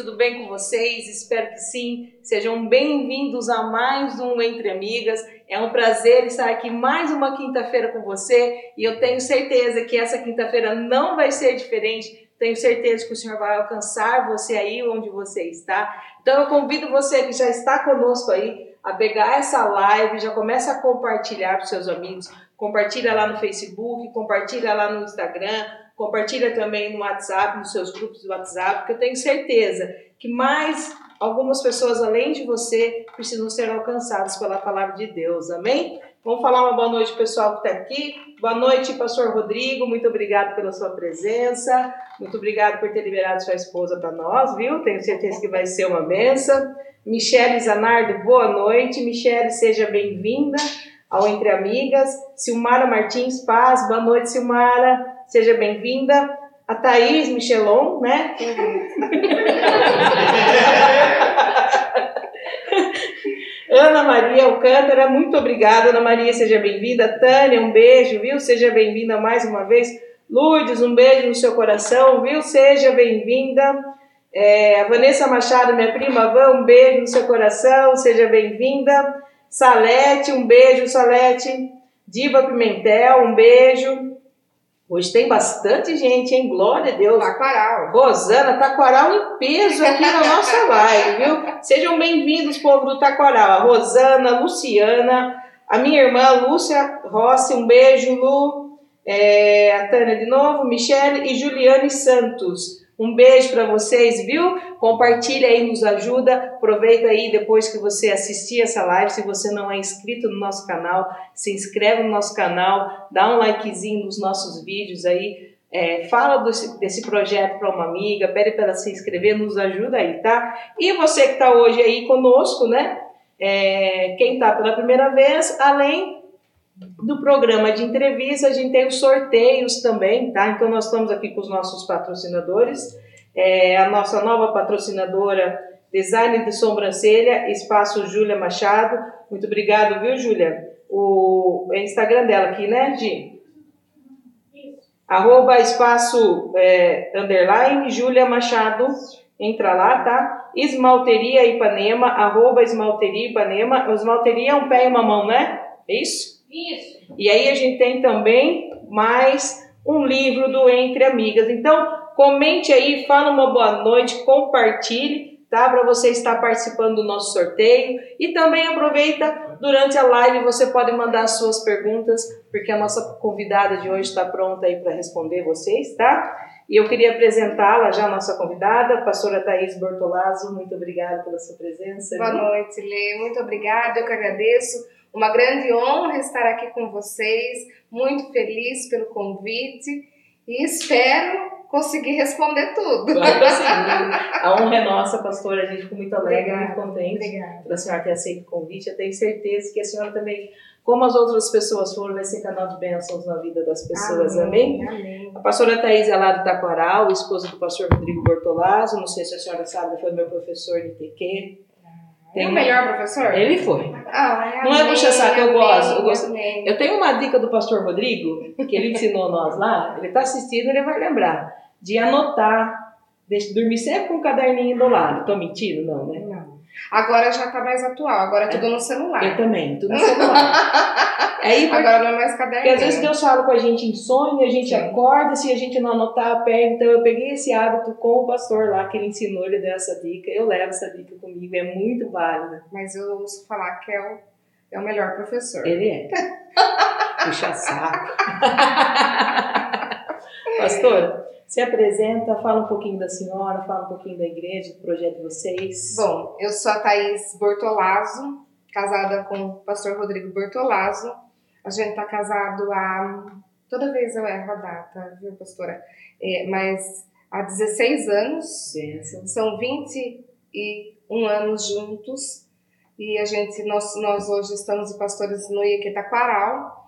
tudo bem com vocês? Espero que sim. Sejam bem-vindos a mais um Entre Amigas. É um prazer estar aqui mais uma quinta-feira com você e eu tenho certeza que essa quinta-feira não vai ser diferente. Tenho certeza que o Senhor vai alcançar você aí onde você está. Então eu convido você que já está conosco aí a pegar essa live, já começa a compartilhar para seus amigos, compartilha lá no Facebook, compartilha lá no Instagram, compartilha também no WhatsApp, nos seus grupos do WhatsApp, porque eu tenho certeza que mais algumas pessoas além de você precisam ser alcançadas pela palavra de Deus. Amém? Vamos falar uma boa noite pessoal que está aqui. Boa noite, pastor Rodrigo. Muito obrigado pela sua presença. Muito obrigado por ter liberado sua esposa para nós, viu? Tenho certeza que vai ser uma benção. Michele Zanardo, boa noite. Michele, seja bem-vinda ao Entre Amigas. Silmara Martins Paz, boa noite, Silmara seja bem-vinda. A Thaís Michelon, né? Ana Maria Alcântara, muito obrigada. Ana Maria, seja bem-vinda. Tânia, um beijo, viu? Seja bem-vinda mais uma vez. Lourdes, um beijo no seu coração, viu? Seja bem-vinda. É, a Vanessa Machado, minha prima Van, um beijo no seu coração, seja bem-vinda. Salete, um beijo, Salete. Diva Pimentel, um beijo. Hoje tem bastante gente, hein? Glória a Deus. Taquaral. Rosana, Taquaral em peso aqui na nossa live, viu? Sejam bem-vindos, povo do Taquaral. A Rosana, Luciana, a minha irmã Lúcia Rossi, um beijo, Lu. É, a Tânia de novo, Michele e Juliane Santos. Um beijo para vocês, viu? Compartilha aí, nos ajuda. Aproveita aí depois que você assistir essa live, se você não é inscrito no nosso canal, se inscreve no nosso canal, dá um likezinho nos nossos vídeos aí. É, fala desse, desse projeto para uma amiga, pede para ela se inscrever, nos ajuda aí, tá? E você que está hoje aí conosco, né? É, quem está pela primeira vez, além do programa de entrevista, a gente tem os sorteios também, tá? Então, nós estamos aqui com os nossos patrocinadores. É, a nossa nova patrocinadora, Design de Sobrancelha, Espaço Júlia Machado. Muito obrigado, viu, Júlia? O é Instagram dela aqui, né, Gi? Arroba espaço é, underline Júlia Machado. Entra lá, tá? Esmalteria Ipanema, arroba esmalteria Ipanema. Esmalteria é um pé e uma mão, né? É isso? Isso. E aí a gente tem também mais um livro do Entre Amigas. Então, comente aí, fala uma boa noite, compartilhe, tá? Para você estar participando do nosso sorteio. E também aproveita, durante a live você pode mandar suas perguntas, porque a nossa convidada de hoje está pronta aí para responder vocês, tá? E eu queria apresentá-la já, a nossa convidada, a pastora Thaís Bortolazzo. Muito obrigada pela sua presença. Boa noite, Lê. Muito obrigada, eu que agradeço. Uma grande honra estar aqui com vocês, muito feliz pelo convite e espero conseguir responder tudo. Sim. A honra é nossa, pastora. A gente ficou muito alegre, muito contente Obrigada. pela senhora ter aceito o convite. Eu tenho certeza que a senhora também, como as outras pessoas foram, vai ser canal de bênçãos na vida das pessoas. Amém? Amém. A pastora Thais é lá do Taquaral, esposa do pastor Rodrigo Bortolazzo. Não sei se a senhora sabe, foi meu professor de TQ. Tem o melhor professor? Ele foi. Ah, Não é amém, puxa-saco, eu gosto, eu gosto. Eu tenho uma dica do pastor Rodrigo, que ele ensinou nós lá, ele está assistindo, ele vai lembrar, de anotar, de dormir sempre com um caderninho do lado. Tô mentindo? Não, né? Não. Agora já tá mais atual, agora é tudo no celular. Eu também, tudo no celular. Aí, porque, Agora não é mais porque caderninho. às vezes Deus fala com a gente em sonho, a gente Sim. acorda, se a gente não anotar, pega. Então eu peguei esse hábito com o pastor lá, que ele ensinou, ele deu essa dica. Eu levo essa dica comigo, é muito válida. Mas eu ouço falar que é o, é o melhor professor. Ele é. Puxa saco. Pastor, se apresenta, fala um pouquinho da senhora, fala um pouquinho da igreja, do projeto de vocês. Bom, eu sou a Thaís Bortolazzo, casada com o pastor Rodrigo Bortolazzo. A gente tá casado há. Toda vez eu erro a data, viu, pastora? É, mas há 16 anos. Bênção. São 21 anos juntos. E a gente, nós, nós hoje estamos de pastores no Iquitaquaral.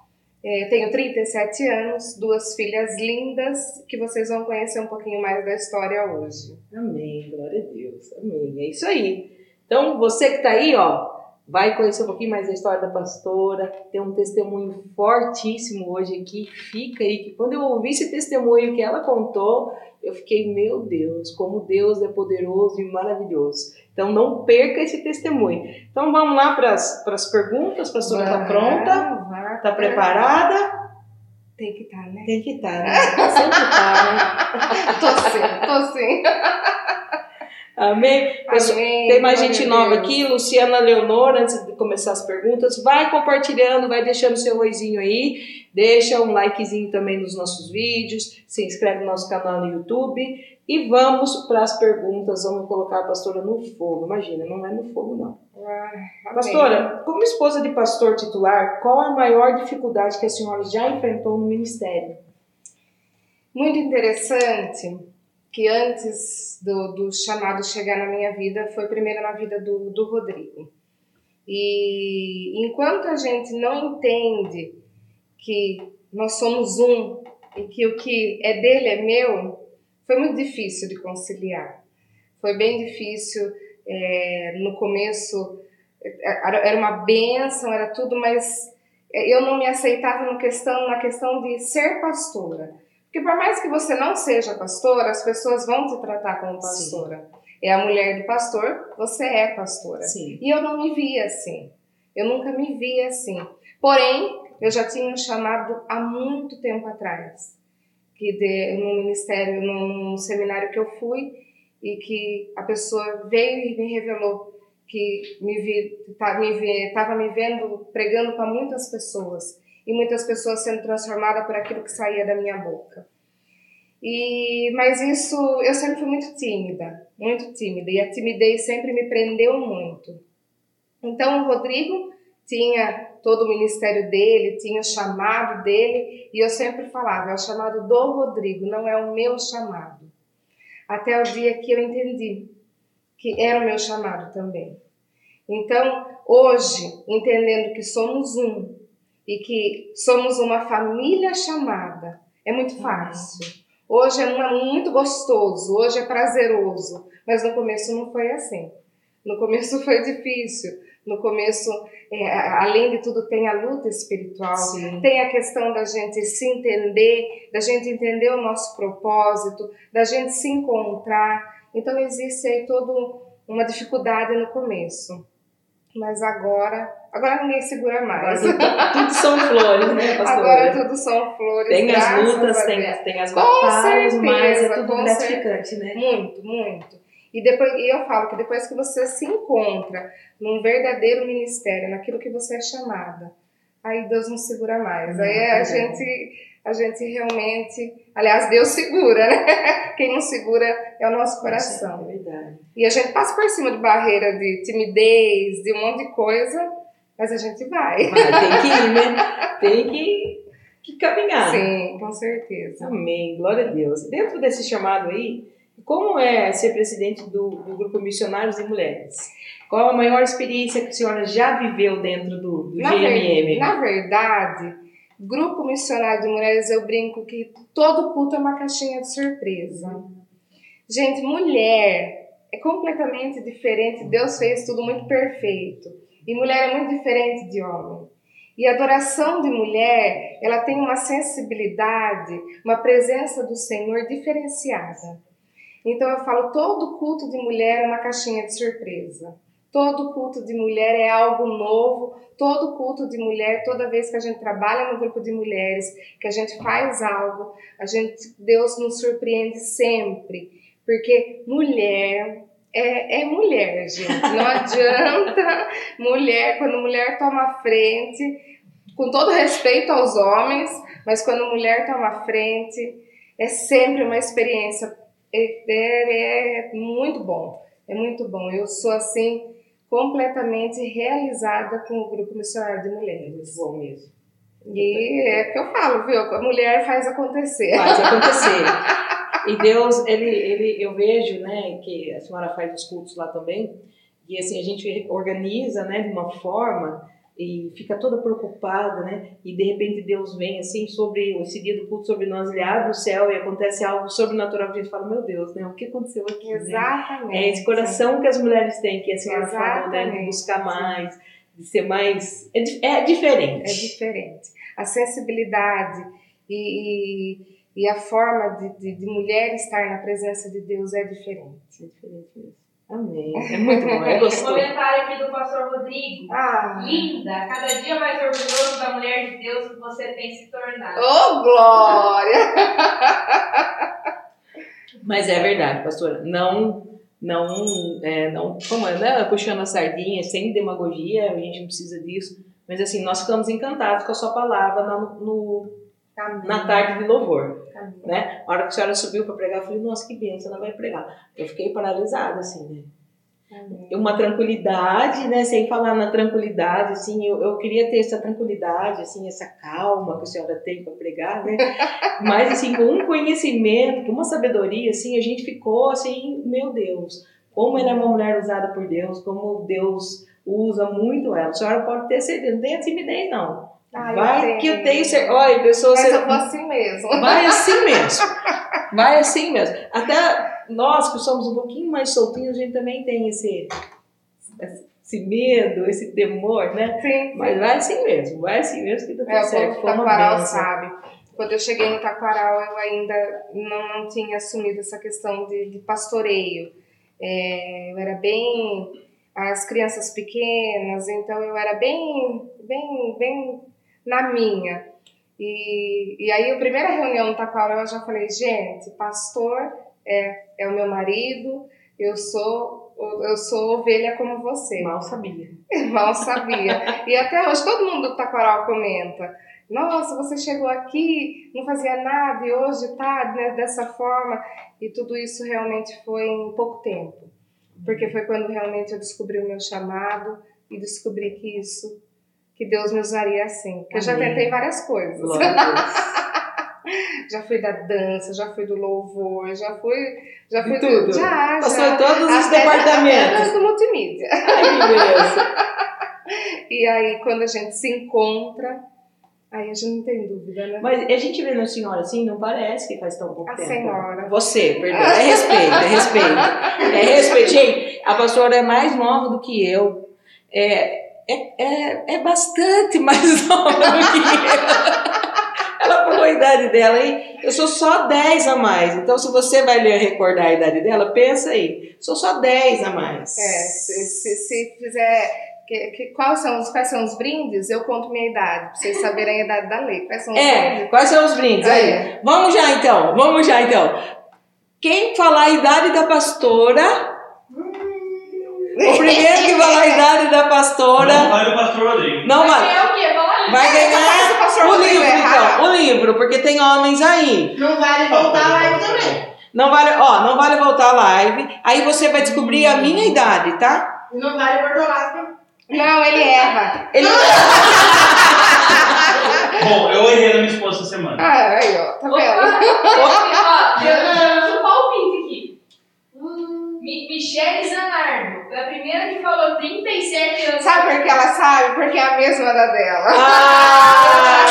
É, tenho 37 anos, duas filhas lindas, que vocês vão conhecer um pouquinho mais da história hoje. Amém, glória a Deus. Amém. É isso aí. Então, você que tá aí, ó, vai conhecer um pouquinho mais da história da pastora, tem um testemunho fortíssimo hoje aqui, fica aí, que quando eu ouvi esse testemunho que ela contou, eu fiquei, meu Deus, como Deus é poderoso e maravilhoso. Então não perca esse testemunho. Então vamos lá para as perguntas, a pastora está pronta? Está preparada? Tem que estar, tá, né? Tem que estar, tá, né? Sempre tá, né? tô sim, tô sim. Amém? Amém. Tem mais gente nova aqui, Luciana Leonor, antes de começar as perguntas, vai compartilhando, vai deixando seu oizinho aí, deixa um likezinho também nos nossos vídeos, se inscreve no nosso canal no YouTube e vamos para as perguntas. Vamos colocar a pastora no fogo. Imagina, não é no fogo, não. Ah, pastora, como esposa de pastor titular, qual a maior dificuldade que a senhora já enfrentou no ministério? Muito interessante que antes do, do chamado chegar na minha vida foi primeiro na vida do, do Rodrigo. E enquanto a gente não entende que nós somos um e que o que é dele é meu, foi muito difícil de conciliar. Foi bem difícil é, no começo, era uma benção, era tudo, mas eu não me aceitava no questão, na questão de ser pastora. Porque por mais que você não seja pastora, as pessoas vão te tratar como pastora. Sim. É a mulher do pastor, você é pastora. Sim. E eu não me via assim. Eu nunca me via assim. Porém, eu já tinha um chamado há muito tempo atrás. Que de, no ministério, num, num seminário que eu fui, e que a pessoa veio e me revelou que me vi, tá, me estava me vendo pregando para muitas pessoas e muitas pessoas sendo transformadas por aquilo que saía da minha boca. E, mas isso, eu sempre fui muito tímida, muito tímida, e a timidez sempre me prendeu muito. Então, o Rodrigo tinha todo o ministério dele, tinha o chamado dele, e eu sempre falava: é o chamado do Rodrigo, não é o meu chamado. Até o dia que eu entendi que era o meu chamado também. Então, hoje, entendendo que somos um, e que somos uma família chamada, é muito fácil. Hoje é muito gostoso, hoje é prazeroso, mas no começo não foi assim. No começo foi difícil. No começo, é, além de tudo, tem a luta espiritual, Sim. tem a questão da gente se entender, da gente entender o nosso propósito, da gente se encontrar. Então, existe aí toda uma dificuldade no começo. Mas agora, agora ninguém segura mais. Tudo, tudo, são flores, né, pastor? Agora tudo são flores. Tem as lutas, tem, tem as batalhas, mas é tudo gratificante, né? Muito, muito. E depois, e eu falo que depois que você se encontra num verdadeiro ministério, naquilo que você é chamada, aí Deus não segura mais. Não, aí a gente a gente realmente. Aliás, Deus segura, né? Quem não segura é o nosso coração. É verdade. E a gente passa por cima de barreira de timidez, de um monte de coisa, mas a gente vai. Tem que ir, né? Tem que, que caminhar. Sim, com certeza. Amém, glória a Deus. Dentro desse chamado aí, como é ser presidente do, do Grupo Missionários e Mulheres? Qual a maior experiência que a senhora já viveu dentro do, do na GMM? Ver, na verdade, Grupo Missionário de Mulheres, eu brinco que todo culto é uma caixinha de surpresa. Gente, mulher é completamente diferente. Deus fez tudo muito perfeito. E mulher é muito diferente de homem. E a adoração de mulher, ela tem uma sensibilidade, uma presença do Senhor diferenciada. Então eu falo, todo culto de mulher é uma caixinha de surpresa. Todo culto de mulher é algo novo, todo culto de mulher, toda vez que a gente trabalha no grupo de mulheres, que a gente faz algo, a gente Deus nos surpreende sempre, porque mulher é, é mulher, gente. Não adianta mulher, quando mulher toma frente, com todo respeito aos homens, mas quando mulher toma frente, é sempre uma experiência é, é, é muito bom. É muito bom. Eu sou assim completamente realizada com o grupo missionário de mulheres. Muito bom mesmo. E é que eu falo, viu? A mulher faz acontecer. Faz acontecer. e Deus, ele, ele, eu vejo, né, que a senhora faz os cultos lá também, e assim, a gente organiza, né, de uma forma e fica toda preocupada, né? E de repente Deus vem assim sobre esse dia do culto sobre nós, ele abre o céu e acontece algo sobrenatural, a gente fala, meu Deus, né? O que aconteceu aqui? Né? Exatamente. Né? É esse coração que as mulheres têm, que a senhora falou, né? De buscar mais, de ser mais. É, é diferente. É diferente. A sensibilidade e, e, e a forma de, de, de mulher estar na presença de Deus é diferente. É diferente mesmo. Amém. É muito bom, é gostoso. Comentário aqui do pastor Rodrigo. Ah. Linda, cada dia mais orgulhoso da mulher de Deus que você tem se tornado. Oh, glória! Mas é verdade, pastor. Não, não, é, não, como é, né? Puxando a sardinha, sem demagogia, a gente não precisa disso. Mas assim, nós ficamos encantados com a sua palavra no, no na tarde de louvor. Né? A hora que a senhora subiu para pregar, eu falei, nossa, que bênção, ela vai pregar. Eu fiquei paralisada, assim, né? Uma tranquilidade, né? Sem falar na tranquilidade, assim, eu, eu queria ter essa tranquilidade, assim, essa calma que a senhora tem para pregar, né? Mas, assim, com um conhecimento, com uma sabedoria, assim, a gente ficou assim, meu Deus, como ela é uma mulher usada por Deus, como Deus usa muito ela. A senhora pode ter certeza, não tem timidez, não. Ai, vai eu que eu tenho certeza. Olha, pessoas. Mas eu vou assim mesmo. Vai assim mesmo. Vai assim mesmo. Até nós que somos um pouquinho mais soltinhos, a gente também tem esse, esse medo, esse temor, né? Sim. Mas vai assim mesmo. Vai assim mesmo que tá tudo é, certo. O Taquaral sabe. Quando eu cheguei no Taquaral, eu ainda não, não tinha assumido essa questão de, de pastoreio. É, eu era bem as crianças pequenas, então eu era bem, bem, bem na minha. E, e aí, a primeira reunião no Taquara, eu já falei, gente, pastor é, é o meu marido, eu sou eu sou ovelha como você. Mal sabia. Mal sabia. e até hoje todo mundo do Taquaral comenta. Nossa, você chegou aqui, não fazia nada e hoje tá né, dessa forma. E tudo isso realmente foi em pouco tempo. Porque foi quando realmente eu descobri o meu chamado e descobri que isso que Deus me usaria assim. Porque eu já tentei várias coisas. já fui da dança, já fui do louvor, já fui. Já fui tudo. Do, já, Passou já. em todos os departamentos. Até do multimídia. Ai, que beleza. e aí, quando a gente se encontra, aí a gente não tem dúvida, né? Mas a gente vê na senhora assim, não parece que faz tão pouco a tempo. senhora. Você, perdão. É respeito, é respeito. É respeito. Gente, a pastora é mais nova do que eu. É, é, é, é bastante mais nova do que eu. Ela falou a idade dela aí, eu sou só 10 a mais. Então, se você vai ler recordar a idade dela, pensa aí, sou só 10 a mais. É, se, se, se fizer. Que, que, quais, são os, quais são os brindes? Eu conto minha idade, pra vocês saberem a idade da lei. Quais são os é, brindes? quais são os brindes? Aí, É. vamos já então, vamos já então. Quem falar a idade da pastora, o primeiro que falar a idade da pastora. Não vai do pastor Rodrigo. Não Vai vai. ganhar o quê? Vai Mas o ganhar o livro, é então. O livro, porque tem homens aí. Não vale voltar lá e também. Não vale, ó, não vale voltar a live. Aí você vai descobrir a minha idade, tá? Não vale Bortolasco. Não, ele erra. Ele Bom, eu errei na minha esposa essa semana. Ah, aí, ó, tá vendo um palpite aqui. Mi- Michele Zanardo. Foi a primeira que falou 37 anos. Sabe por que ela sabe? Porque é a mesma da dela. Ah!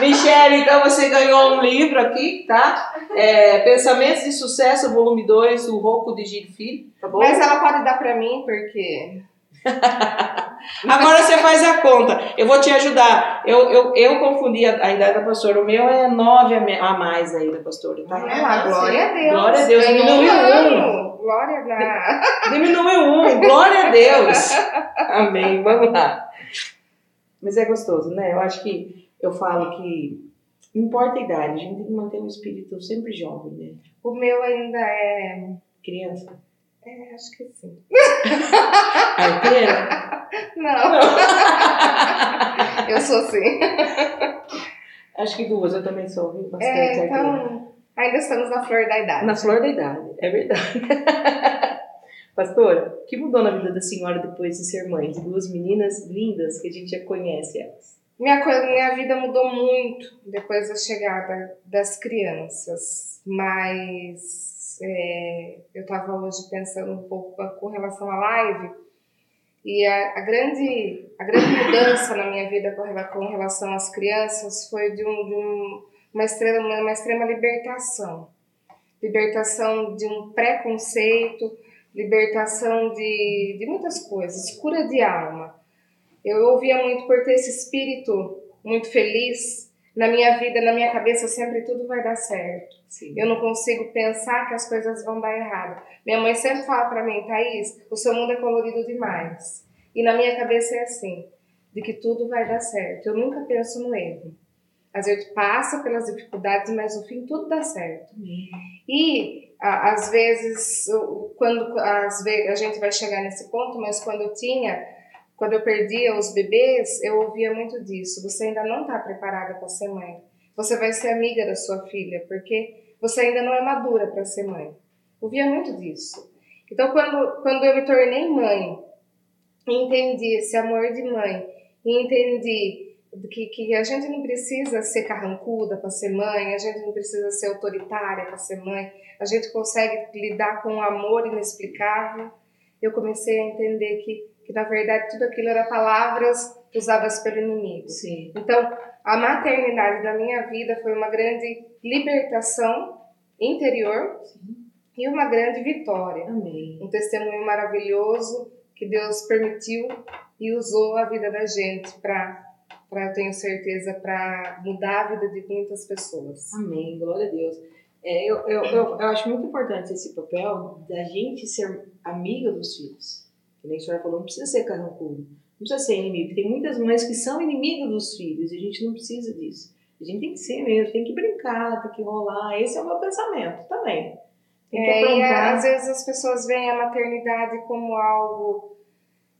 Michele, então você ganhou um livro aqui, tá? É, Pensamentos de Sucesso, volume 2, do Rocco de Gil Filho, tá bom? Mas ela pode dar pra mim, porque. Agora você faz a conta. Eu vou te ajudar. Eu, eu, eu confundi a, a idade da pastora. O meu é 9 a, a mais aí da pastora, tá? Ah, glória a Deus. Glória a Deus, diminuiu um. Glória a Deus. Diminuiu um, glória a Deus. Amém, vamos lá. Mas é gostoso, né? Eu acho que eu falo que não importa a idade, a gente tem que manter um espírito sempre jovem, né? O meu ainda é. Criança. É, acho que sim. Arteira? Não. Eu sou sim. Acho que duas, eu também sou, viu? Bastante É, arteira. então, ainda estamos na flor da idade. Na flor da idade, é verdade. Pastora, o que mudou na vida da senhora depois de ser mãe de duas meninas lindas que a gente já conhece elas? Minha, minha vida mudou muito depois da chegada das crianças, mas é, eu estava hoje pensando um pouco com relação à live E a, a, grande, a grande mudança na minha vida com, relação às crianças foi de, um, de um, uma, extrema, uma extrema libertação. Libertação de um preconceito, libertação de, de muitas coisas, cura de alma. Eu ouvia muito por ter esse espírito muito feliz, na minha vida, na minha cabeça, sempre tudo vai dar certo. Sim. Eu não consigo pensar que as coisas vão dar errado. Minha mãe sempre fala para mim, Thaís, o seu mundo é colorido demais. E na minha cabeça é assim, de que tudo vai dar certo. Eu nunca penso no erro. Às vezes passa pelas dificuldades, mas no fim tudo dá certo. E às vezes, quando às vezes, a gente vai chegar nesse ponto, mas quando eu tinha quando eu perdia os bebês, eu ouvia muito disso. Você ainda não está preparada para ser mãe. Você vai ser amiga da sua filha, porque você ainda não é madura para ser mãe. Ouvia muito disso. Então, quando, quando eu me tornei mãe, entendi esse amor de mãe, e entendi que, que a gente não precisa ser carrancuda para ser mãe, a gente não precisa ser autoritária para ser mãe, a gente consegue lidar com um amor inexplicável. Eu comecei a entender que que na verdade tudo aquilo era palavras usadas pelo inimigo. Sim. Então, a maternidade da minha vida foi uma grande libertação interior Sim. e uma grande vitória. Amém. Um testemunho maravilhoso que Deus permitiu e usou a vida da gente para para tenho certeza para mudar a vida de muitas pessoas. Amém. Glória a Deus. É, eu, eu, eu, eu acho muito importante esse papel da gente ser amiga dos filhos que nem a senhora falou, não precisa ser carrancudo, não precisa ser inimigo. Tem muitas mães que são inimigas dos filhos e a gente não precisa disso. A gente tem que ser mesmo, tem que brincar, tem que rolar. Esse é o meu pensamento também. Tem que é, e às vezes as pessoas veem a maternidade como algo.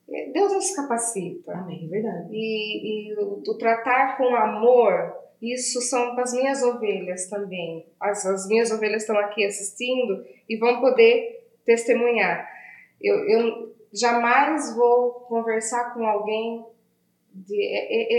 É, Deus nos capacita. Amém, verdade. E, e o, o tratar com amor, isso são para as minhas ovelhas também. As, as minhas ovelhas estão aqui assistindo e vão poder testemunhar. Eu, eu, Jamais vou conversar com alguém de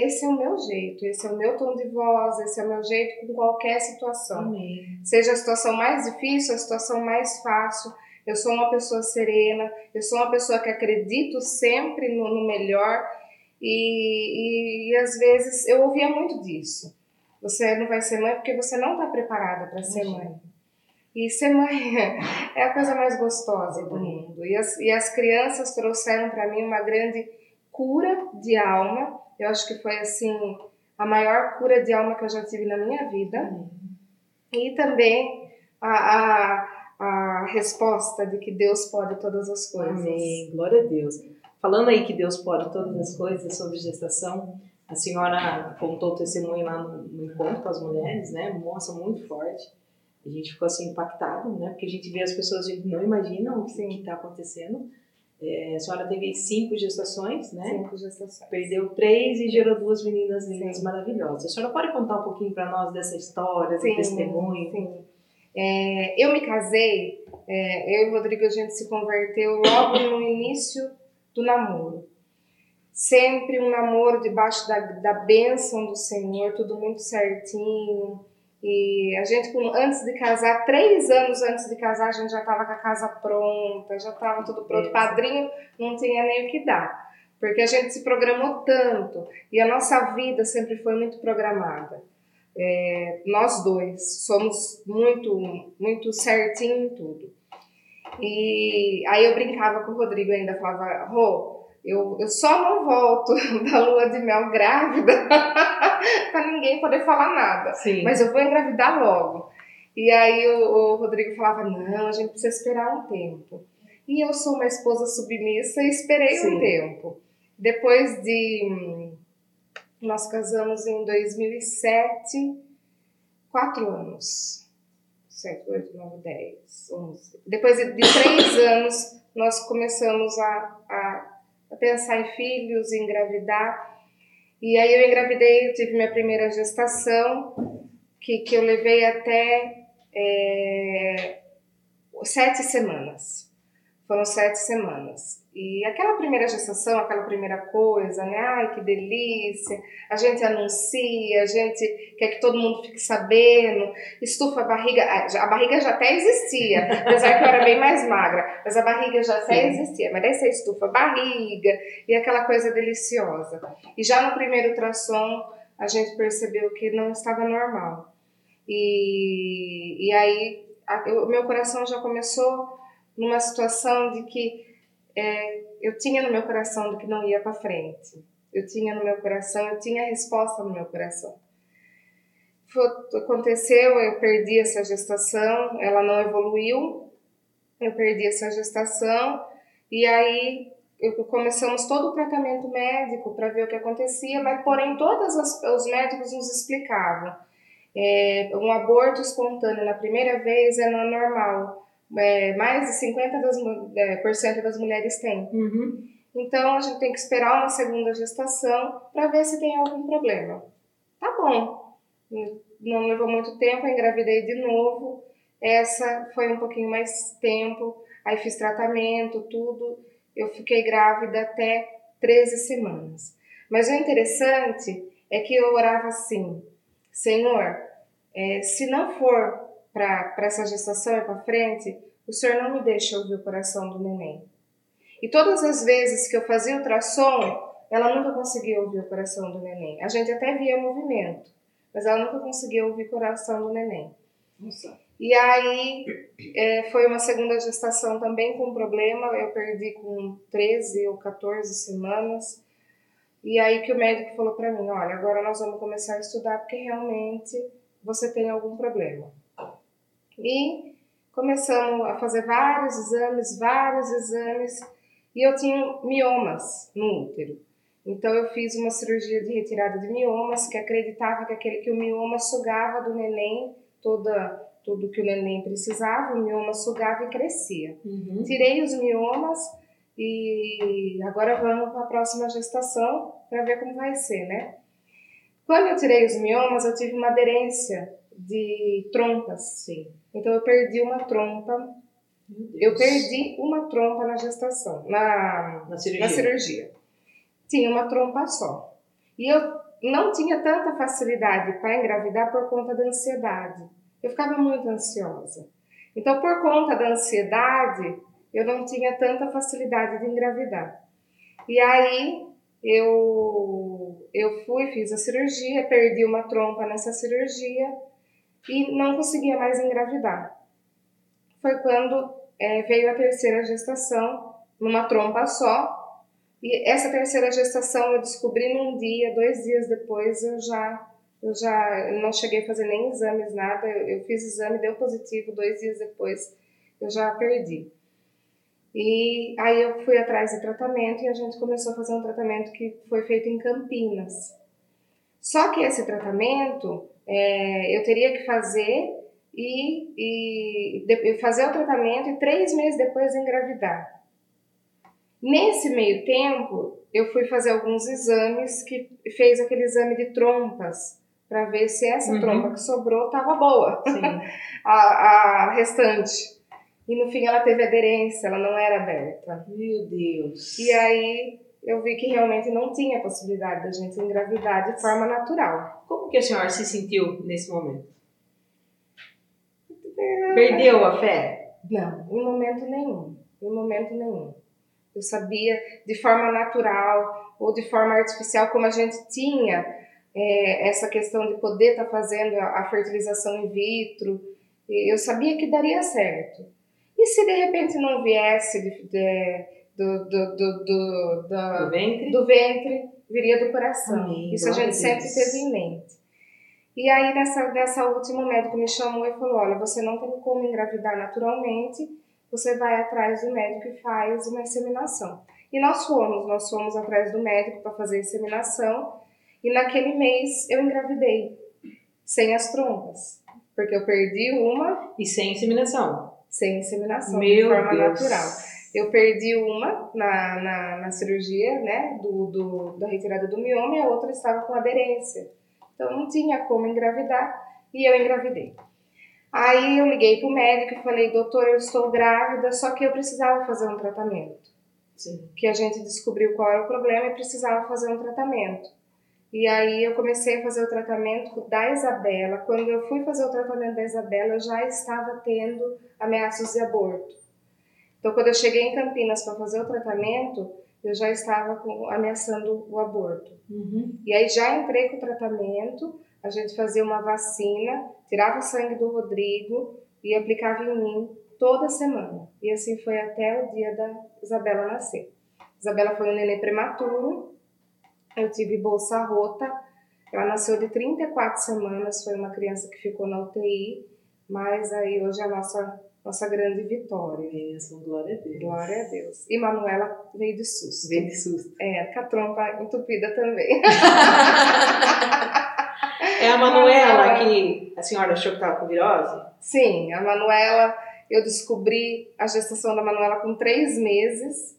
esse é o meu jeito, esse é o meu tom de voz, esse é o meu jeito com qualquer situação. Amém. Seja a situação mais difícil, a situação mais fácil. Eu sou uma pessoa serena, eu sou uma pessoa que acredito sempre no, no melhor e, e, e, às vezes eu ouvia muito disso. Você não vai ser mãe porque você não está preparada para ser mãe. E ser mãe é a coisa mais gostosa do mundo. E as, e as crianças trouxeram para mim uma grande cura de alma. Eu acho que foi assim a maior cura de alma que eu já tive na minha vida. Uhum. E também a, a, a resposta de que Deus pode todas as coisas. Amém. Glória a Deus. Falando aí que Deus pode todas as coisas sobre gestação, a senhora contou o testemunho lá no, no encontro com as mulheres, né? Moça muito forte. A gente ficou assim impactado, né? Porque a gente vê as pessoas, a gente não imagina o que está acontecendo. É, a senhora teve cinco gestações, né? Cinco gestações. Perdeu três e gerou duas meninas lindas, maravilhosas. A senhora pode contar um pouquinho para nós dessa história, sim, desse testemunho? Sim. É, eu me casei, é, eu e o Rodrigo, a gente se converteu logo no início do namoro. Sempre um namoro debaixo da, da bênção do Senhor, tudo muito certinho e a gente, antes de casar, três anos antes de casar, a gente já estava com a casa pronta, já estava tudo pronto. Padrinho não tinha nem o que dar, porque a gente se programou tanto e a nossa vida sempre foi muito programada. É, nós dois somos muito, muito certinho em tudo. E aí eu brincava com o Rodrigo ainda, falava, Rô, eu, eu só não volto da lua de mel grávida para ninguém poder falar nada. Sim. Mas eu vou engravidar logo. E aí o, o, Rodrigo falava: não, a gente precisa esperar um tempo. E eu sou uma esposa submissa e esperei Sim. um tempo. Depois de. Nós casamos em 2007, quatro anos. 7, 8, 9, 10, 11. Depois de, de três anos, nós começamos a, a a pensar em filhos, em engravidar. E aí eu engravidei, eu tive minha primeira gestação, que, que eu levei até é, sete semanas. Foram sete semanas. E aquela primeira gestação, aquela primeira coisa, né? Ai, que delícia! A gente anuncia, a gente quer que todo mundo fique sabendo, estufa a barriga. A barriga já até existia, apesar que eu era bem mais magra, mas a barriga já até existia. Mas daí você estufa a barriga e aquela coisa deliciosa. E já no primeiro ultrassom, a gente percebeu que não estava normal. E, e aí, a- o meu coração já começou numa situação de que é, eu tinha no meu coração do que não ia para frente. Eu tinha no meu coração, eu tinha a resposta no meu coração. Aconteceu, eu perdi essa gestação, ela não evoluiu, eu perdi essa gestação e aí eu- começamos todo o tratamento médico para ver o que acontecia, mas porém todos os, os médicos nos explicavam. É, um aborto espontâneo na primeira vez é não normal. É, mais de 50% das, é, por cento das mulheres têm. Uhum. Então a gente tem que esperar uma segunda gestação para ver se tem algum problema. Tá bom. Não levou muito tempo, engravidei de novo. Essa foi um pouquinho mais tempo. Aí fiz tratamento, tudo. Eu fiquei grávida até 13 semanas. Mas o interessante é que eu orava assim: Senhor, eh, se não for para essa gestação e para frente, o Senhor não me deixa ouvir o coração do neném. E todas as vezes que eu fazia ultrassom, ela nunca conseguia ouvir o coração do neném. A gente até via movimento, mas ela nunca conseguia ouvir o coração do neném. Nossa. E aí é, foi uma segunda gestação também com problema. Eu perdi com 13 ou 14 semanas. E aí que o médico falou para mim, olha, agora nós vamos começar a estudar porque realmente você tem algum problema. E começamos a fazer vários exames, vários exames, e eu tinha miomas no útero. Então eu fiz uma cirurgia de retirada de miomas, que acreditava que aquele que o mioma sugava do neném toda tudo que o neném precisava, o mioma sugava e crescia. Uhum. Tirei os miomas e agora vamos para a próxima gestação para ver como vai ser, né? Quando eu tirei os miomas, eu tive uma aderência de trompas, sim. Então eu perdi uma trompa. Eu perdi uma trompa na gestação, na, Na cirurgia. na cirurgia. Tinha uma trompa só. E eu não tinha tanta facilidade para engravidar por conta da ansiedade. Eu ficava muito ansiosa. Então, por conta da ansiedade, eu não tinha tanta facilidade de engravidar. E aí eu eu fui, fiz a cirurgia, perdi uma trompa nessa cirurgia e não conseguia mais engravidar. Foi quando eh, veio a terceira gestação, numa trompa só, e essa terceira gestação eu descobri num dia, dois dias depois eu já eu já não cheguei a fazer nem exames nada. Eu, eu fiz exame, deu positivo, dois dias depois eu já perdi. E aí eu fui atrás de tratamento e a gente começou a fazer um tratamento que foi feito em Campinas. Só que esse tratamento é, eu teria que fazer e, e de- fazer o tratamento e três meses depois engravidar. Nesse meio tempo, eu fui fazer alguns exames que fez aquele exame de trompas para ver se essa Uhum. trompa que sobrou estava boa, a, a restante. E no fim ela teve aderência, ela não era aberta. Meu Deus. E aí eu vi que realmente não tinha possibilidade da gente engravidar de forma natural. Como que a senhora se sentiu nesse momento? Perdeu a fé? Não, em momento nenhum. Em momento nenhum. Eu sabia de forma natural ou de forma artificial, como a gente tinha é, essa questão de poder estar fazendo a, fertilização in vitro, eu sabia que daria certo. E se de repente não viesse de- de- do, do, do, do, da- Do ventre? do ventre, viria do coração. Amém. Isso a gente sempre teve em mente. E aí, nessa, nessa última, o médico me chamou e falou: Olha, você não tem como engravidar naturalmente, você vai atrás do médico e faz uma inseminação. E nós fomos, nós fomos atrás do médico para fazer a inseminação, e naquele mês eu engravidei, sem as trompas, porque eu perdi uma E sem inseminação. sem inseminação, Meu de forma Deus. natural. Eu perdi uma na, na, na cirurgia, né, do, do, da retirada do mioma, e a outra estava com aderência. Então não tinha como engravidar, e eu engravidei. Aí eu liguei pro médico e falei, doutor, eu estou grávida, só que eu precisava fazer um tratamento. Sim. que a gente descobriu qual era o problema e precisava fazer um tratamento. E aí eu comecei a fazer o tratamento da Isabela. Quando eu fui fazer o tratamento da Isabela, eu já estava tendo ameaças de aborto. Então, quando eu cheguei em Campinas para fazer o tratamento, eu já estava com, ameaçando o aborto. Uhum. E aí já entrei com o tratamento, a gente fazia uma vacina, tirava o sangue do Rodrigo e aplicava em mim toda semana. E assim foi até o dia da Isabela nascer. Isabela foi um neném prematuro, eu tive bolsa rota, ela nasceu de 34 semanas, foi uma criança que ficou na UTI, mas aí hoje a nossa, nossa grande vitória. Bênção, glória a Deus. Glória a Deus. E Manuela veio de susto. Vem de susto. É, com a trompa entupida também. É a Manuela que a senhora achou que estava com virose? Sim, a Manuela, eu descobri a gestação da Manuela com três meses.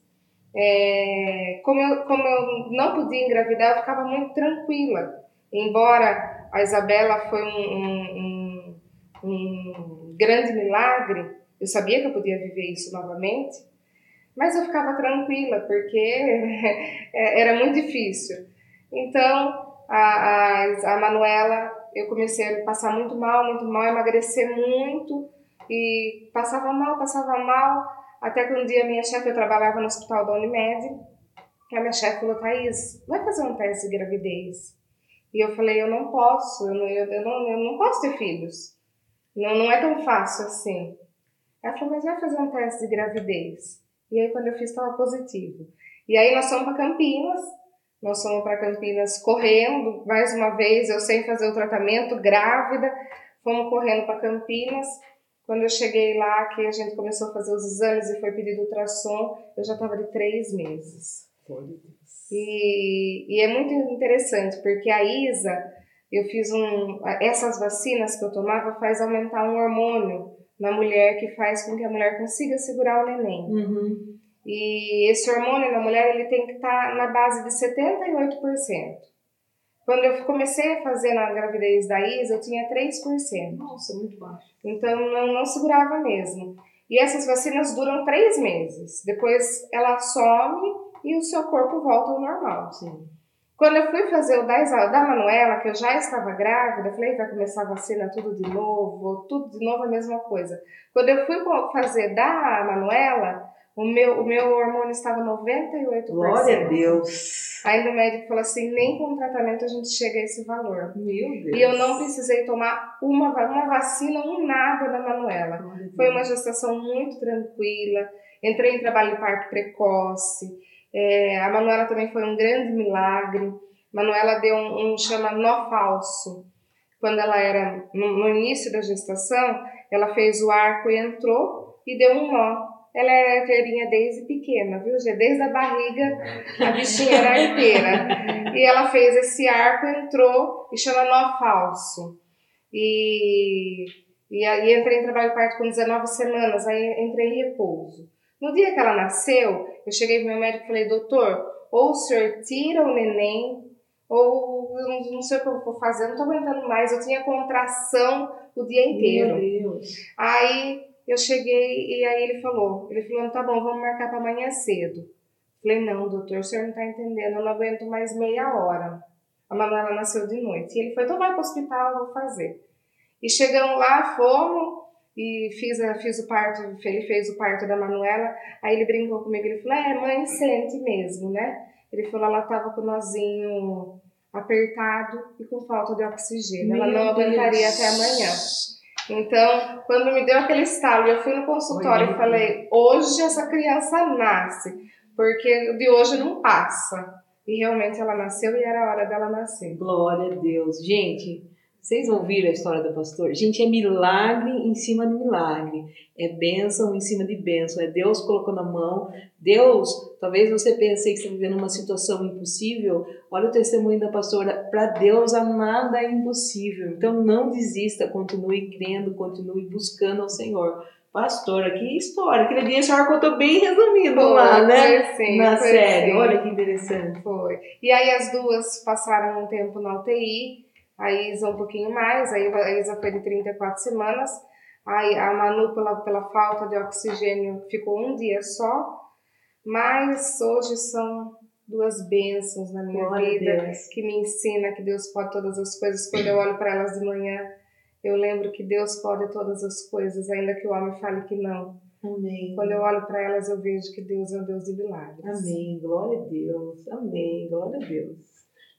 É, como, eu, como eu não podia engravidar, eu ficava muito tranquila. Embora a Isabela foi um, um, um, um grande milagre, eu sabia que eu podia viver isso novamente, mas eu ficava tranquila, porque era muito difícil. Então, a, a, a Manuela, eu comecei a passar muito mal, muito mal, emagrecer muito, e passava mal, passava mal, até que um dia minha chefe, eu trabalhava no hospital da Unimed, a minha chefe falou, Thaís, vai fazer um teste de gravidez. E eu falei, eu não posso, eu não, eu não, eu não posso ter filhos. Não, não é tão fácil assim. Ela falou, mas vai fazer um teste de gravidez. E aí quando eu fiz, estava positivo. E aí nós fomos para Campinas, nós fomos para Campinas correndo, mais uma vez, eu sem fazer o tratamento, grávida, fomos correndo para Campinas. Quando eu cheguei lá, que a gente começou a fazer os exames e foi pedido ultrassom, eu já estava de três meses. E, e é muito interessante, porque a Isa, eu fiz um. Essas vacinas que eu tomava faz aumentar um hormônio na mulher que faz com que a mulher consiga segurar o neném. Uhum. E esse hormônio na mulher ele tem que estar tá na base de 78%. Quando eu comecei a fazer na gravidez da Isa, eu tinha 3%. Nossa, muito baixo. Então não, não segurava mesmo. E essas vacinas duram três meses. Depois ela some e o seu corpo volta ao normal. Sim. Quando eu fui fazer o da, da Manuela, que eu já estava grávida, falei, vai começar a vacina tudo de novo, tudo de novo a mesma coisa. Quando eu fui fazer da Manuela, o meu, o meu hormônio estava 98%. Glória a Deus. Aí o médico falou assim, nem com tratamento a gente chega a esse valor. Meu Deus. E eu não precisei tomar uma, uma vacina, um nada da Manuela. Foi uma gestação muito tranquila, entrei em trabalho de parto precoce, é, a Manuela também foi um grande milagre. Manuela deu um, um chama nó falso. Quando ela era no, no, início da gestação, ela fez o arco e entrou e deu um nó. Ela era arteirinha desde pequena, viu? Já desde a barriga a bichinha era arteira. E ela fez esse arco, entrou e chama nó falso. E, e aí entrei em trabalho parto com 19 semanas, aí entrei em repouso. No dia que ela nasceu, eu cheguei pro meu médico e falei, doutor, ou o senhor tira o neném, ou eu não, não sei o que eu vou fazer, eu não tô aguentando mais. Eu tinha contração o dia inteiro. Meu Deus. Aí eu cheguei e aí ele falou, ele falou, tá bom, vamos marcar para amanhã cedo. Falei, não, doutor, o senhor não tá entendendo, eu não aguento mais meia hora. A Manuela nasceu de noite. E ele foi, então vai pro hospital, eu vou fazer. E chegamos lá, fomos, e fiz, a, fiz o parto, ele fez o parto da Manuela, aí ele brincou comigo, ele falou, é, mãe sente mesmo, né? Ele falou, ela tava com o nozinho apertado e com falta de oxigênio, ela Meu não aguentaria Deus. até amanhã. Então, quando me deu aquele estalo, eu fui no consultório Oi, e falei, hoje essa criança nasce, porque de hoje não passa. E realmente ela nasceu e era a hora dela nascer. Glória a Deus. Gente, vocês ouviram a história do pastor? Gente, é milagre em cima de milagre. É bênção em cima de bênção. É Deus colocando a mão. Deus, talvez você pense que está vivendo uma situação impossível. Olha o testemunho da pastora. Para Deus, nada é impossível. Então, não desista. Continue crendo, continue buscando ao Senhor. Pastora, que história. Aquele dia a senhora contou bem resumido lá, né? Foi sim, Na foi série. sim. Olha que interessante. Foi. E aí as duas passaram um tempo na UTI, a Isa um pouquinho mais, aí a Isa foi de 34 semanas, aí a Manu, pela, pela falta de oxigênio, ficou um dia só. Mas hoje são duas bênçãos na minha Glória vida que me ensina que Deus pode todas as coisas. Quando eu olho para elas de manhã, eu lembro que Deus pode todas as coisas, ainda que o homem fale que não. Amém. Quando eu olho para elas, eu vejo que Deus é um Deus de milagres. Amém. Glória a Deus. Amém. Glória a Deus.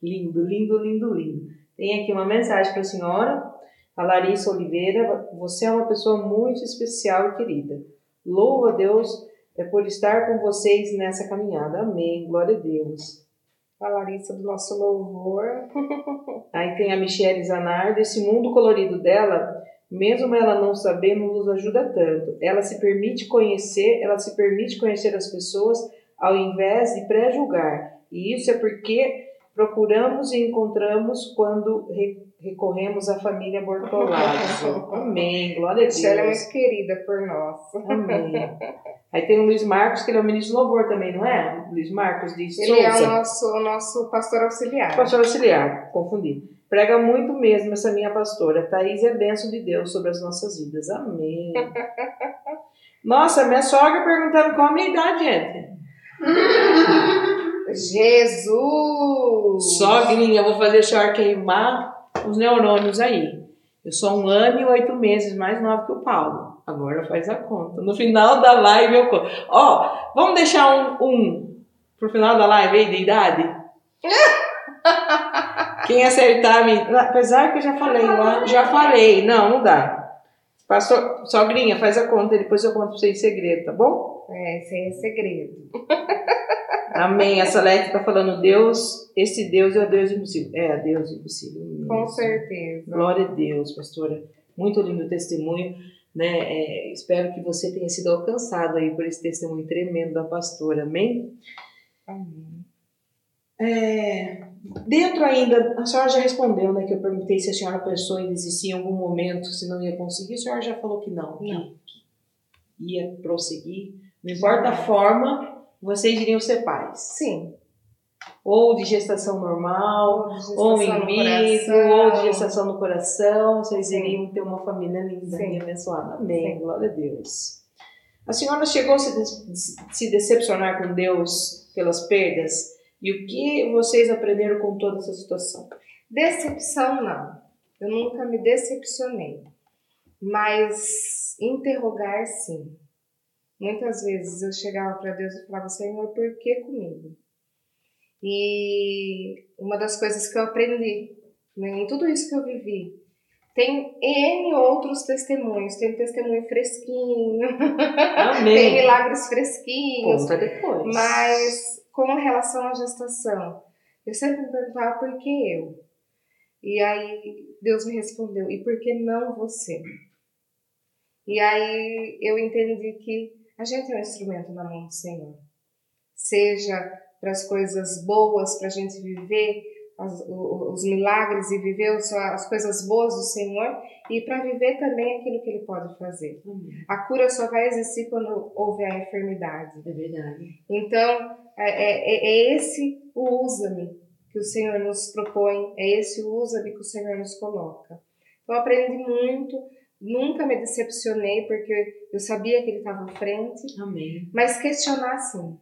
Lindo, lindo, lindo, lindo. Tem aqui uma mensagem para a senhora, a Larissa Oliveira. Você é uma pessoa muito especial e querida. Louvo a Deus é por estar com vocês nessa caminhada. Amém. Glória a Deus. A Larissa do nosso louvor. Aí tem a Michelle Zanardo. Esse mundo colorido dela, mesmo ela não sabendo, nos ajuda tanto. Ela se permite conhecer, ela se permite conhecer as pessoas ao invés de pré-julgar. E isso é porque procuramos e encontramos quando re- recorremos à família Bortolazzo. Amém. Glória a Deus. Ela é muito querida por nós. Amém. Aí tem o Luiz Marcos, que ele é o ministro de louvor também, não é? Luiz Marcos de Ele é o Souza. nosso, o nosso pastor auxiliar. Pastor auxiliar, confundi. Prega muito mesmo essa minha pastora. Thaís é bênção de Deus sobre as nossas vidas. Amém. Nossa, minha sogra perguntando qual a minha idade, gente. Jesus! Sogrinha, vou fazer a senhora queimar os neurônios aí. Eu sou um ano e oito meses mais nova que o Paulo. Agora faz a conta. No final da live eu conto. Ó, vamos deixar um, um pro final da live aí de idade? Quem acertar me. Apesar que eu já falei lá. Já falei. Não, não dá. Pastor, sogrinha, faz a conta, depois eu conto pra você em segredo, tá bom? É, é segredo. Amém. A Salete tá falando, Deus, esse Deus é o Deus impossível. É, Deus impossível. mesmo. Com certeza. Glória a Deus, pastora. Muito lindo o testemunho. Né? É, espero que você tenha sido alcançado aí por esse testemunho tremendo da pastora. Amém? Amém. É, dentro ainda, a senhora já respondeu, né? Que eu perguntei se a senhora pensou em desistir em algum momento, se não ia conseguir. A senhora já falou que não, que, Não. que ia prosseguir. Não importa a forma, vocês iriam ser pais. Sim. Ou de gestação normal, Ou em coração. ou de gestação no coração, vocês Sim. iriam ter uma família linda Sim. e abençoada. Amém, Sim. glória a Deus. A senhora chegou a se decepcionar com Deus pelas perdas? E o que vocês aprenderam com toda essa situação? Decepção não. Eu nunca me decepcionei. Mas interrogar sim. Muitas vezes eu chegava para Deus e falava, Senhor, por que comigo? E uma das coisas que eu aprendi né, em tudo isso que eu vivi, tem N outros testemunhos. Tem testemunho fresquinho, tem milagres fresquinhos, Conta depois. mas com relação à gestação, eu sempre me perguntava por que eu? E aí Deus me respondeu, e por que não você? E aí eu entendi que a gente é um instrumento na mão do Senhor. Seja para as coisas boas, para a gente viver as- os milagres e viver as coisas boas do Senhor, e para viver também aquilo que Ele pode fazer. Amém. A cura só vai existir quando houver a enfermidade. É verdade. Então, é, é- é esse o usa-me que o Senhor nos propõe, é esse o usa-me que o Senhor nos coloca. Eu aprendi muito, nunca me decepcionei, porque eu sabia que Ele estava à frente, Amém. mas questionar sim.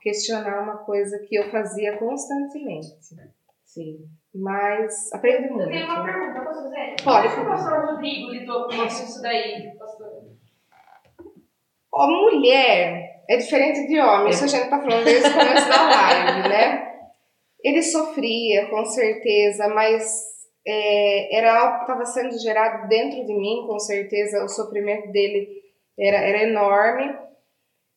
Questionar é uma coisa que eu fazia constantemente. Sim. Mas aprendi muito. Eu tenho uma pergunta, posso fazer? Pode. Como que o pastor Rodrigo lidou com isso daí, pastor? Ó, mulher é diferente de homem, isso a gente tá falando desde o começo da live, né? Ele sofria, com certeza, mas é, era algo que estava sendo gerado dentro de mim, com certeza, o sofrimento dele era, era enorme,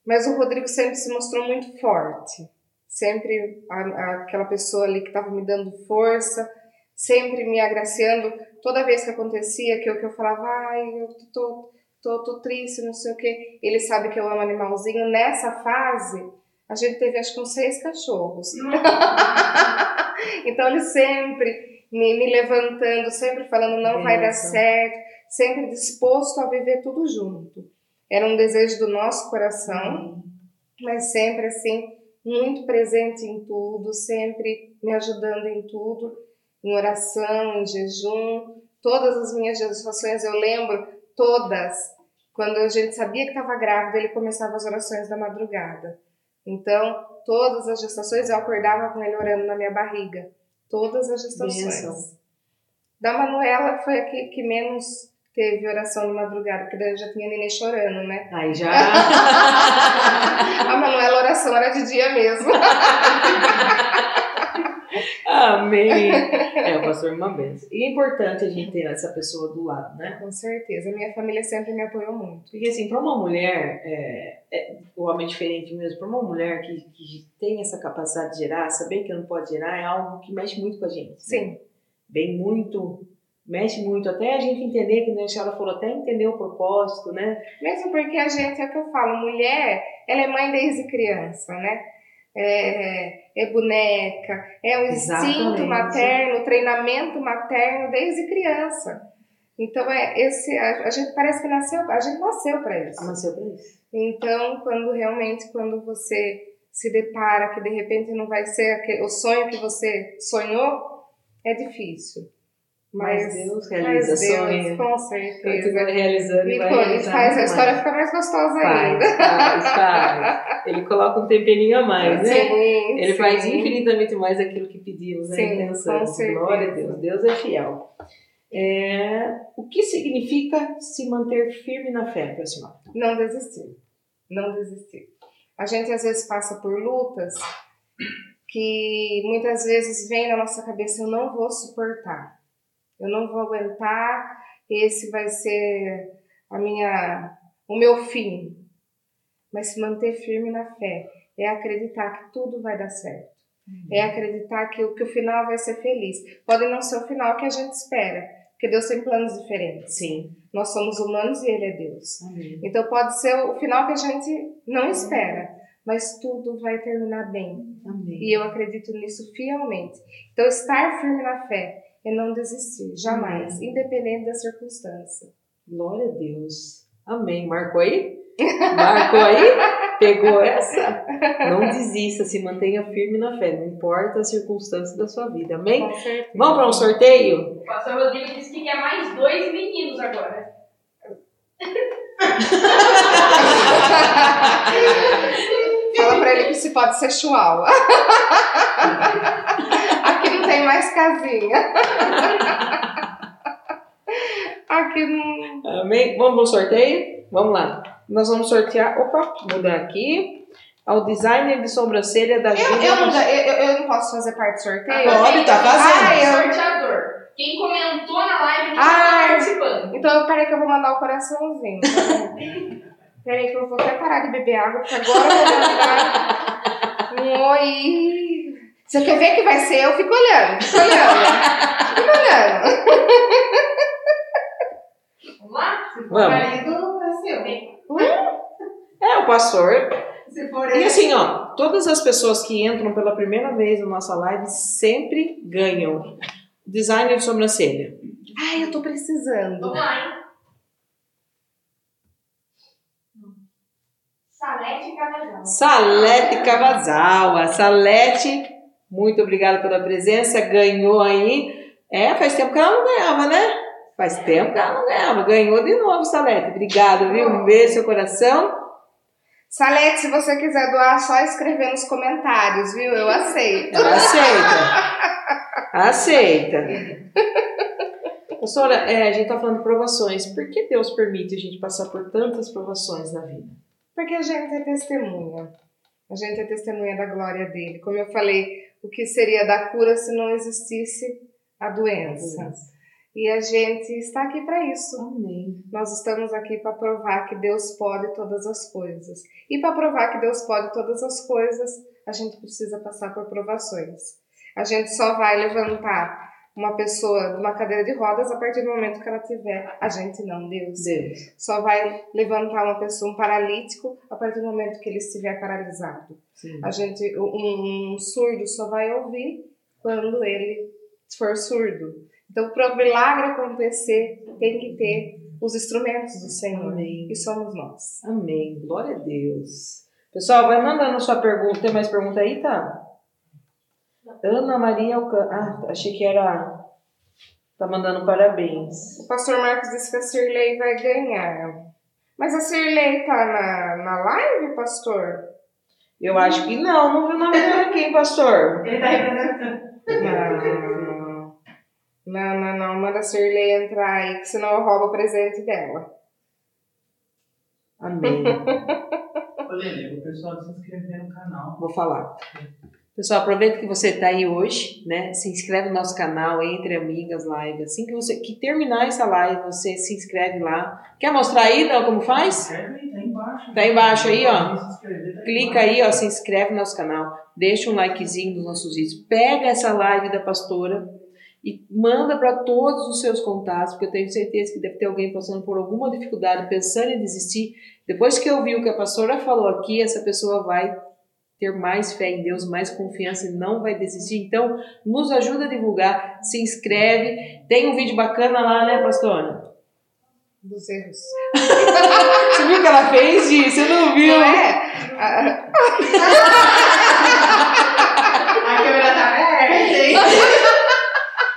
mas o Rodrigo sempre se mostrou muito forte, sempre a- a- aquela pessoa ali que estava me dando força, sempre me agraciando, toda vez que acontecia, que eu, que eu falava, ai, eu tô, tô, tô triste, não sei o quê, ele sabe que eu amo animalzinho, nessa fase, a gente teve acho que uns seis cachorros. Então ele sempre me, me levantando, sempre falando não vai dar certo, sempre disposto a viver tudo junto. Era um desejo do nosso coração, mas sempre assim, muito presente em tudo, sempre me ajudando em tudo, em oração, em jejum. Todas as minhas gestações eu lembro, todas. Quando a gente sabia que estava grávida, ele começava as orações da madrugada. Então, todas as gestações eu acordava com ele orando na minha barriga. Todas as gestações. Bênção. Da Manuela foi a que, que menos teve oração de madrugada, porque daí eu já tinha neném chorando, né? Aí já. A Manuela, a oração era de dia mesmo. Amém. É, o pastor benção. E é importante a gente ter essa pessoa do lado, né? Com certeza. Minha família sempre me apoiou muito. Porque, assim, para uma mulher, é, é, o homem é diferente mesmo, para uma mulher que, que tem essa capacidade de gerar, saber que não pode gerar é algo que mexe muito com a gente. né? Sim. Bem muito, mexe muito, até a gente entender, que né, a senhora falou, até entender o propósito, né? Mesmo porque a gente, é o que eu falo, mulher, ela é mãe desde criança, né? É, é boneca, é o instinto Exatamente. materno, o treinamento materno desde criança. Então, é esse, a, a gente parece que nasceu, a gente nasceu para isso. Nasceu pra isso. Então, quando realmente, quando você se depara que de repente não vai ser aquele, o sonho que você sonhou, é difícil. Mas, Mas Deus mas realiza Deus, sonho. com certeza. você vai realizando e, vai realizando faz a história ficar mais gostosa ainda. Faz, faz, faz. Ele coloca um temperinho a mais, né? Sim, Ele sim. faz infinitamente mais aquilo que pedimos, né? Sim, pensamos. Glória a Deus, Deus é fiel. É, o que significa se manter firme na fé, senhora? Não desistir. Não desistir. A gente às vezes passa por lutas que muitas vezes vem na nossa cabeça, eu não vou suportar. Eu não vou aguentar, esse vai ser a minha o meu fim. Mas se manter firme na fé é acreditar que tudo vai dar certo. É acreditar que, o- que o final vai ser feliz. Pode não ser o final que a gente espera, porque Deus tem planos diferentes. Sim. Nós somos humanos e Ele é Deus. Amém. Então pode ser o final que a gente não espera, mas tudo vai terminar bem. Amém. E eu acredito nisso fielmente. Então estar firme na fé é não desistir, jamais, independente da circunstância. Glória a Deus. Amém. Marcou aí? Marcou aí? Pegou essa? Não desista, se mantenha firme na fé, não importa a circunstância da sua vida. Amém? Vamos para um sorteio? O pastor Rodrigo disse que quer mais dois meninos agora. Fala pra ele que se pode ser chihuahua. Não tem mais casinha. Aqui não. Amém? Vamos para o sorteio? Vamos lá. Nós vamos sortear. Opa, mudar aqui. Ao designer de sobrancelha da Eu, Júlia. eu, não, eu, eu- eu não posso fazer parte do sorteio? Pode, tá fazendo. Ah, eu- Sorteador. Quem comentou na live que Ah, está participando. Então, peraí que eu vou mandar o coraçãozinho. peraí que eu vou até parar de beber água, porque agora eu vou mandar um oi. Você quer ver que vai ser? Eu fico olhando, fico olhando. Fico olhando. Vamos lá? Se for Vamos. marido, é seu. É, o pastor. Se for E ele, assim, ó, todas as pessoas que entram pela primeira vez na nossa live sempre ganham. Designer de sobrancelha. Ai, eu tô precisando. Vamos lá, hein? Salete Cavajal. Salete Cavazal. A Salete, muito obrigada pela presença. Ganhou aí. É, faz tempo que ela não ganhava, né? Faz tempo que ela não ganhava. Ganhou de novo, Salete. Obrigada, viu? Um beijo seu coração. Salete, se você quiser doar, é só escrever nos comentários, viu? Eu aceito. Ela aceita. Aceita. Pastora, é, a gente tá falando de provações. Por que Deus permite a gente passar por tantas provações na vida? Porque a gente é testemunha. A gente é testemunha da glória dele. Como eu falei, o que seria da cura se não existisse a doença? E a gente está aqui para isso. Amém. Nós estamos aqui para provar que Deus pode todas as coisas. E para provar que Deus pode todas as coisas, a gente precisa passar por provações. A gente só vai levantar uma pessoa de uma cadeira de rodas a partir do momento que ela tiver. A gente não, Deus. Deus. Só vai levantar uma pessoa, um paralítico, a partir do momento que ele estiver paralisado. Sim. A gente, um, um surdo só vai ouvir quando ele for surdo. Então, para o milagre acontecer, tem que ter os instrumentos do Senhor. Amém. E somos nós. Amém. Glória a Deus. Pessoal, vai mandando sua pergunta. Tem mais pergunta aí, tá? Ana Maria Alcan... Ah, achei que era... Tá mandando parabéns. O pastor Marcos disse que a Cirlei vai ganhar. Mas a Cirlei tá na, na live, pastor? Eu acho que não, não vi o nome dela aqui, hein, pastor? Ele tá representando. Não. Não, não, não. Manda a Shirley entrar aí, que senão eu roubo o presente dela. Amém. Lele, o pessoal se inscrever no canal. Vou falar. Pessoal, aproveita que você está aí hoje, né? Se inscreve no nosso canal, Entre Amigas Live. Assim que você que terminar essa live, você se inscreve lá. Quer mostrar aí, não, como faz? Inscreve aí, tá embaixo. Tá embaixo aí, ó. Se tá Clica aí, ó, se inscreve no nosso canal, deixa um likezinho nos nossos vídeos, pega essa live da pastora e manda para todos os seus contatos, porque eu tenho certeza que deve ter alguém passando por alguma dificuldade, pensando em desistir. Depois que eu vi o que a pastora falou aqui, essa pessoa vai ter mais fé em Deus, mais confiança e não vai desistir. Então, nos ajuda a divulgar, se inscreve. Tem um vídeo bacana lá, né, pastora? Dos erros. Você viu o que ela fez, Gi? Você não viu? Não é? Ah, A câmera tá aberta, hein?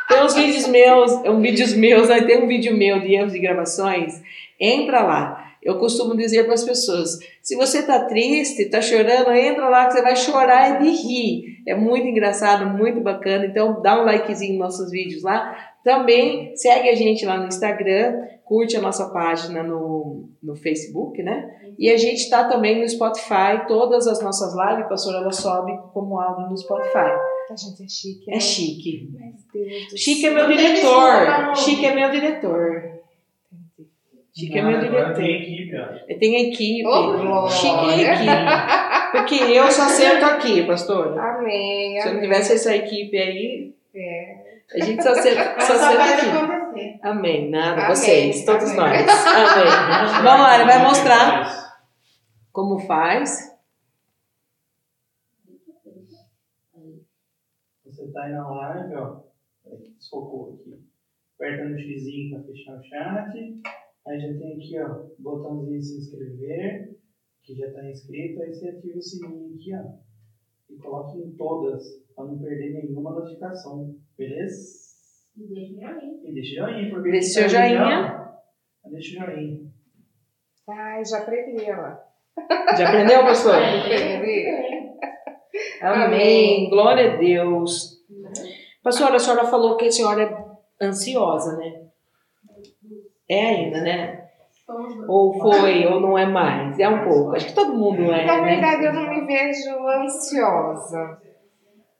Tem uns vídeos meus, um vídeos meus, aí tem um vídeo meu de erros de gravações. Entra lá. Eu costumo dizer para as pessoas: se você tá triste, tá chorando, entra lá que você vai chorar e de rir. É muito engraçado, muito bacana. Então dá um likezinho nos nossos vídeos lá. Também segue a gente lá no Instagram, curte a nossa página no, no Facebook, né? E a gente está também no Spotify. Todas as nossas lives, pastora, ela sobe como áudio no Spotify. a gente é chique. É né? chique. Meu Deus do Chique é meu diretor. Chique é meu diretor. Chique é meu Agora diretor. Tem equipe, ó. Tem equipe. Glória. Chique é equipe. Porque eu só sento aqui, pastora. Amém, Se eu não tivesse essa equipe aí, É. a gente só senta, só só senta aqui. Amém. Nada, Amém, vocês, todos amém. nós. Amém. Vamos lá, ele vai mostrar como faz. Você tá aí na live, ó. Desfocou aqui. Aperta no xizinho para fechar o chat. Aí já tem aqui, ó, botãozinho de se inscrever, que já tá inscrito. Aí você ativa o sininho aqui, ó. E coloca em todas, para não perder nenhuma notificação. Beleza? E deixa meu aí. E deixa o joinha, porque Deixa aí, joinha. Deixa o joinha. Ai, já aprendi ela. Já aprendeu, pastor? Aprendi. Amém. Glória a Deus. Pastora, a senhora falou que a senhora é ansiosa, né? É ainda, né? Ou foi, ou não é mais. É um pouco. Acho que todo mundo é, Na né? verdade, eu não me vejo ansiosa.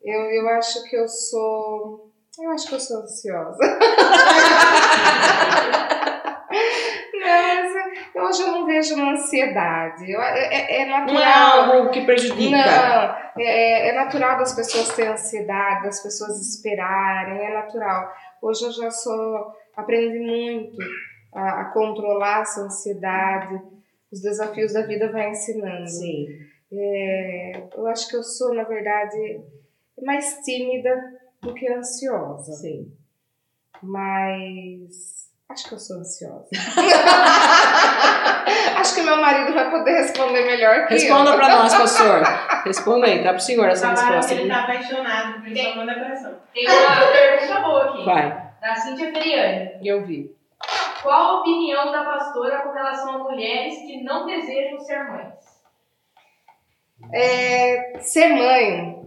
Eu, eu acho que eu sou. Eu acho que eu sou ansiosa. não, mas hoje eu não vejo uma ansiedade. Eu- é, é Não é natural. algo que prejudica. Não, é, é natural das pessoas terem ansiedade, das pessoas esperarem, é natural. Hoje eu já sou, aprendi muito a, a controlar essa ansiedade, os desafios da vida vai ensinando. Sim. É, eu acho que eu sou, na verdade, mais tímida do que ansiosa, Sim. mas acho que eu sou ansiosa. acho que meu marido vai poder responder melhor que Responda eu. pra nós, pastor. Responda aí, tá pro senhor essa resposta. ele viu? tá apaixonado, por isso manda pressão. Tem uma pergunta boa aqui. Vai. Da Cíntia Feriani. Eu vi. Qual a opinião da pastora com relação a mulheres que não desejam ser mães? É, ser mãe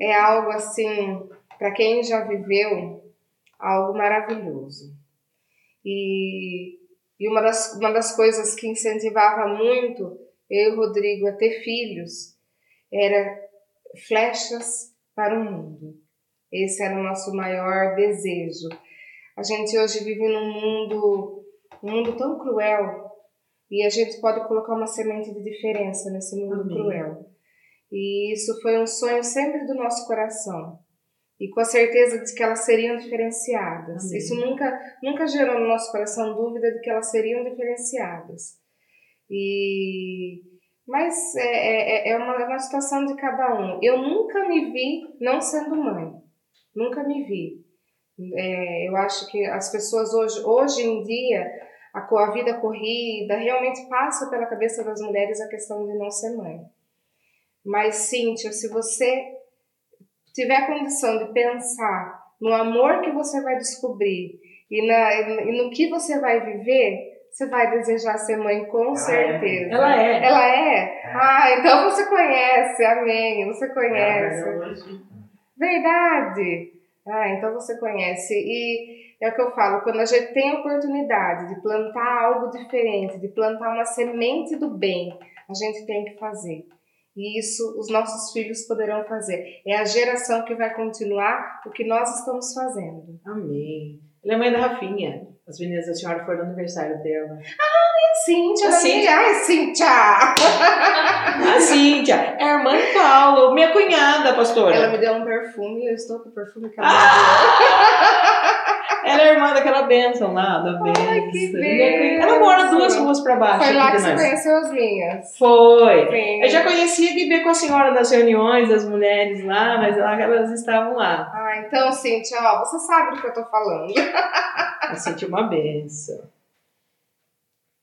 é algo assim, para quem já viveu, algo maravilhoso. E, e uma, das, uma das coisas que incentivava muito eu e o Rodrigo a ter filhos era flechas para o mundo. Esse era o nosso maior desejo. A gente hoje vive num mundo, um mundo tão cruel e a gente pode colocar uma semente de diferença nesse mundo Amém. cruel. E isso foi um sonho sempre do nosso coração. E com a certeza de que elas seriam diferenciadas. Amém. Isso nunca, nunca gerou no nosso coração dúvida de que elas seriam diferenciadas. E mas é, é, é uma, é uma situação de cada um. Eu nunca me vi não sendo mãe. Nunca me vi. É, eu acho que as pessoas hoje, hoje em dia, a, a vida corrida realmente passa pela cabeça das mulheres a questão de não ser mãe. Mas, Cíntia, se você tiver condição de pensar no amor que você vai descobrir e, na, e no que você vai viver, Você vai desejar ser mãe com é. certeza. Ela é. Ela é? Ah, então você conhece, amém. Você É, conhece. hoje. Verdade. Ah, então você conhece. E é o que eu falo, quando a gente tem a oportunidade de plantar algo diferente, de plantar uma semente do bem, a gente tem que fazer. E isso os nossos filhos poderão fazer. É a geração que vai continuar o que nós estamos fazendo. Amém. Ela é mãe da Rafinha. As meninas da senhora foram no aniversário dela. Cíntia, A da Cíntia. Ai, Cíntia! A Cíntia é a irmã do Paulo, minha cunhada, pastora. Ela me deu um perfume e eu estou com o perfume que ela Ela é irmã daquela bênção lá, da bênção. Ai, que bênção. Ela mora duas ruas pra baixo. Foi lá que de você conheceu as minhas. Foi. Sim. Eu já conhecia de ver com a senhora nas reuniões das mulheres lá, mas lá elas estavam lá. Ah, então, Cíntia, ó, você sabe do que eu tô falando. Eu senti uma benção.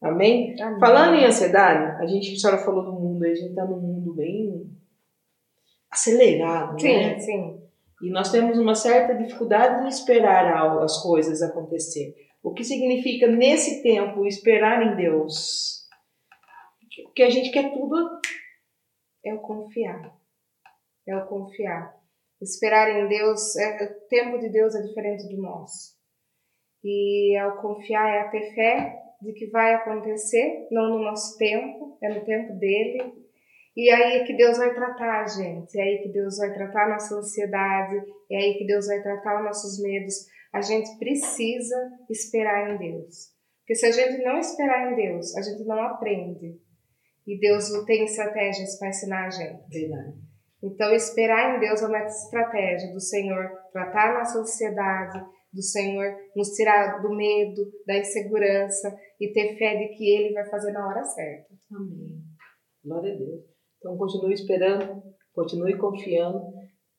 Amém? Amém. Falando em ansiedade, a gente, a senhora falou do mundo, a gente tá num mundo bem acelerado, né? Sim, sim. E nós temos uma certa dificuldade em esperar as coisas acontecer. O que significa, nesse tempo, esperar em Deus? Porque a gente quer tudo. É o confiar. É o confiar. Esperar em Deus, é, o tempo de Deus é diferente do nosso. E ao confiar é a ter fé de que vai acontecer, não no nosso tempo, é no tempo dele. E aí é que Deus vai tratar a gente, é aí que Deus vai tratar a nossa ansiedade, é aí que Deus vai tratar os nossos medos. A gente precisa esperar em Deus. Porque se a gente não esperar em Deus, a gente não aprende. E Deus tem estratégias para ensinar a gente. Verdade. Então, esperar em Deus é uma estratégia do Senhor tratar a nossa ansiedade, do Senhor nos tirar do medo, da insegurança e ter fé de que Ele vai fazer na hora certa. Amém. Glória a Deus. Então continue esperando, continue confiando,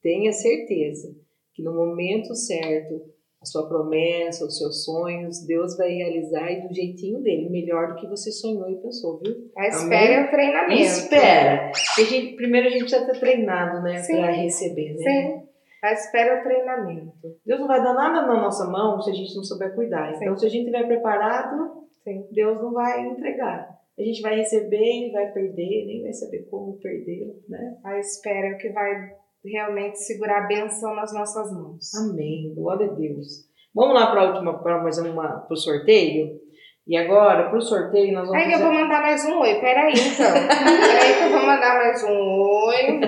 tenha certeza que no momento certo, a sua promessa, os seus sonhos, Deus vai realizar e do jeitinho dele, melhor do que você sonhou e pensou, viu? A espera é o treinamento. Espera. Porque a gente- primeiro a gente precisa ter treinado, né? Sim. Para receber, né? Sim. A espera é o treinamento. Deus não vai dar nada na nossa mão se a gente não souber cuidar. Então, se a gente estiver preparado, Sim. Deus não vai entregar. A gente vai receber e vai perder, nem vai saber como perdê-lo, né? A espera é o que vai realmente segurar a benção nas nossas mãos. Amém. Glória a Deus. Vamos lá para a última, para mais uma, para o sorteio. E agora, para o sorteio, nós vamos Aí eu fazer... vou mandar mais um oi. Peraí, então. Peraí que eu vou mandar mais um oi.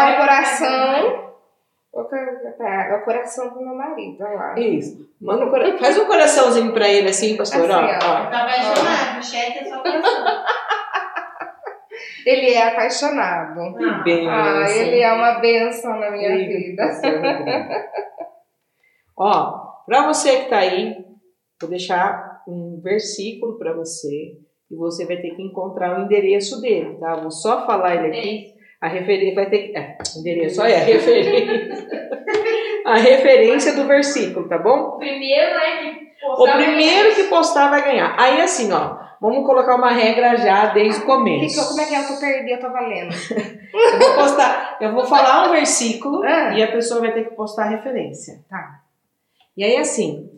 Eu vou mandar coração. O co- tá, o coração pro meu marido, olha lá. Isso. Manda um cora- Faz um coraçãozinho para ele assim, pastor. Assim, ó. ó. Tá apaixonado, o cheque é só coração. Ele é apaixonado. Que bem. Ah, ele é uma bênção na minha vida. pastor Rodrigo. Ó, para você que tá aí, vou deixar um versículo para você e você vai ter que encontrar o endereço dele, tá? Vou só falar ele aqui. A referência vai ter que. É, endereço, olha, a referência. a referência do versículo, tá bom? O primeiro, né, que O postar primeiro que postar vai ganhar. Aí assim, ó, vamos colocar uma regra já desde o Que começo. eu- como é que é? Eu tô perdi, eu tô valendo. Eu vou postar, eu vou falar um versículo Ah. e a pessoa vai ter que postar a referência. Tá. E aí assim,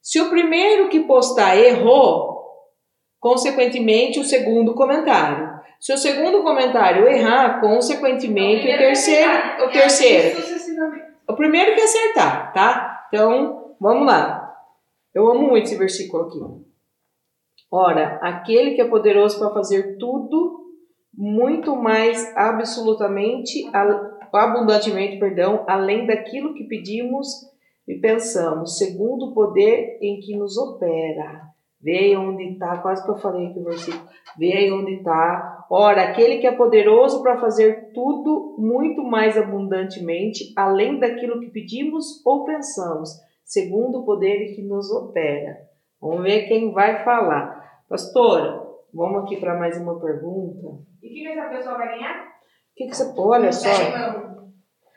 se o primeiro que postar errou, consequentemente o segundo comentário. Se o segundo comentário errar, consequentemente o terceiro, o terceiro. Sucessivamente. O primeiro que acertar, tá? Então, vamos lá. Eu amo muito esse versículo aqui. Ora, aquele que é poderoso para fazer tudo, muito mais absolutamente, abundantemente, perdão, além daquilo que pedimos e pensamos, segundo o poder em que nos opera. Vê aí onde está, quase que eu falei aqui o versículo. Vê aí onde está. Ora, aquele que é poderoso para fazer tudo muito mais abundantemente, além daquilo que pedimos ou pensamos, segundo o poder que nos opera. Vamos ver quem vai falar. Pastora, vamos aqui para mais uma pergunta. E o que que essa pessoa vai ganhar? O que, que você. Olha só. Irmão.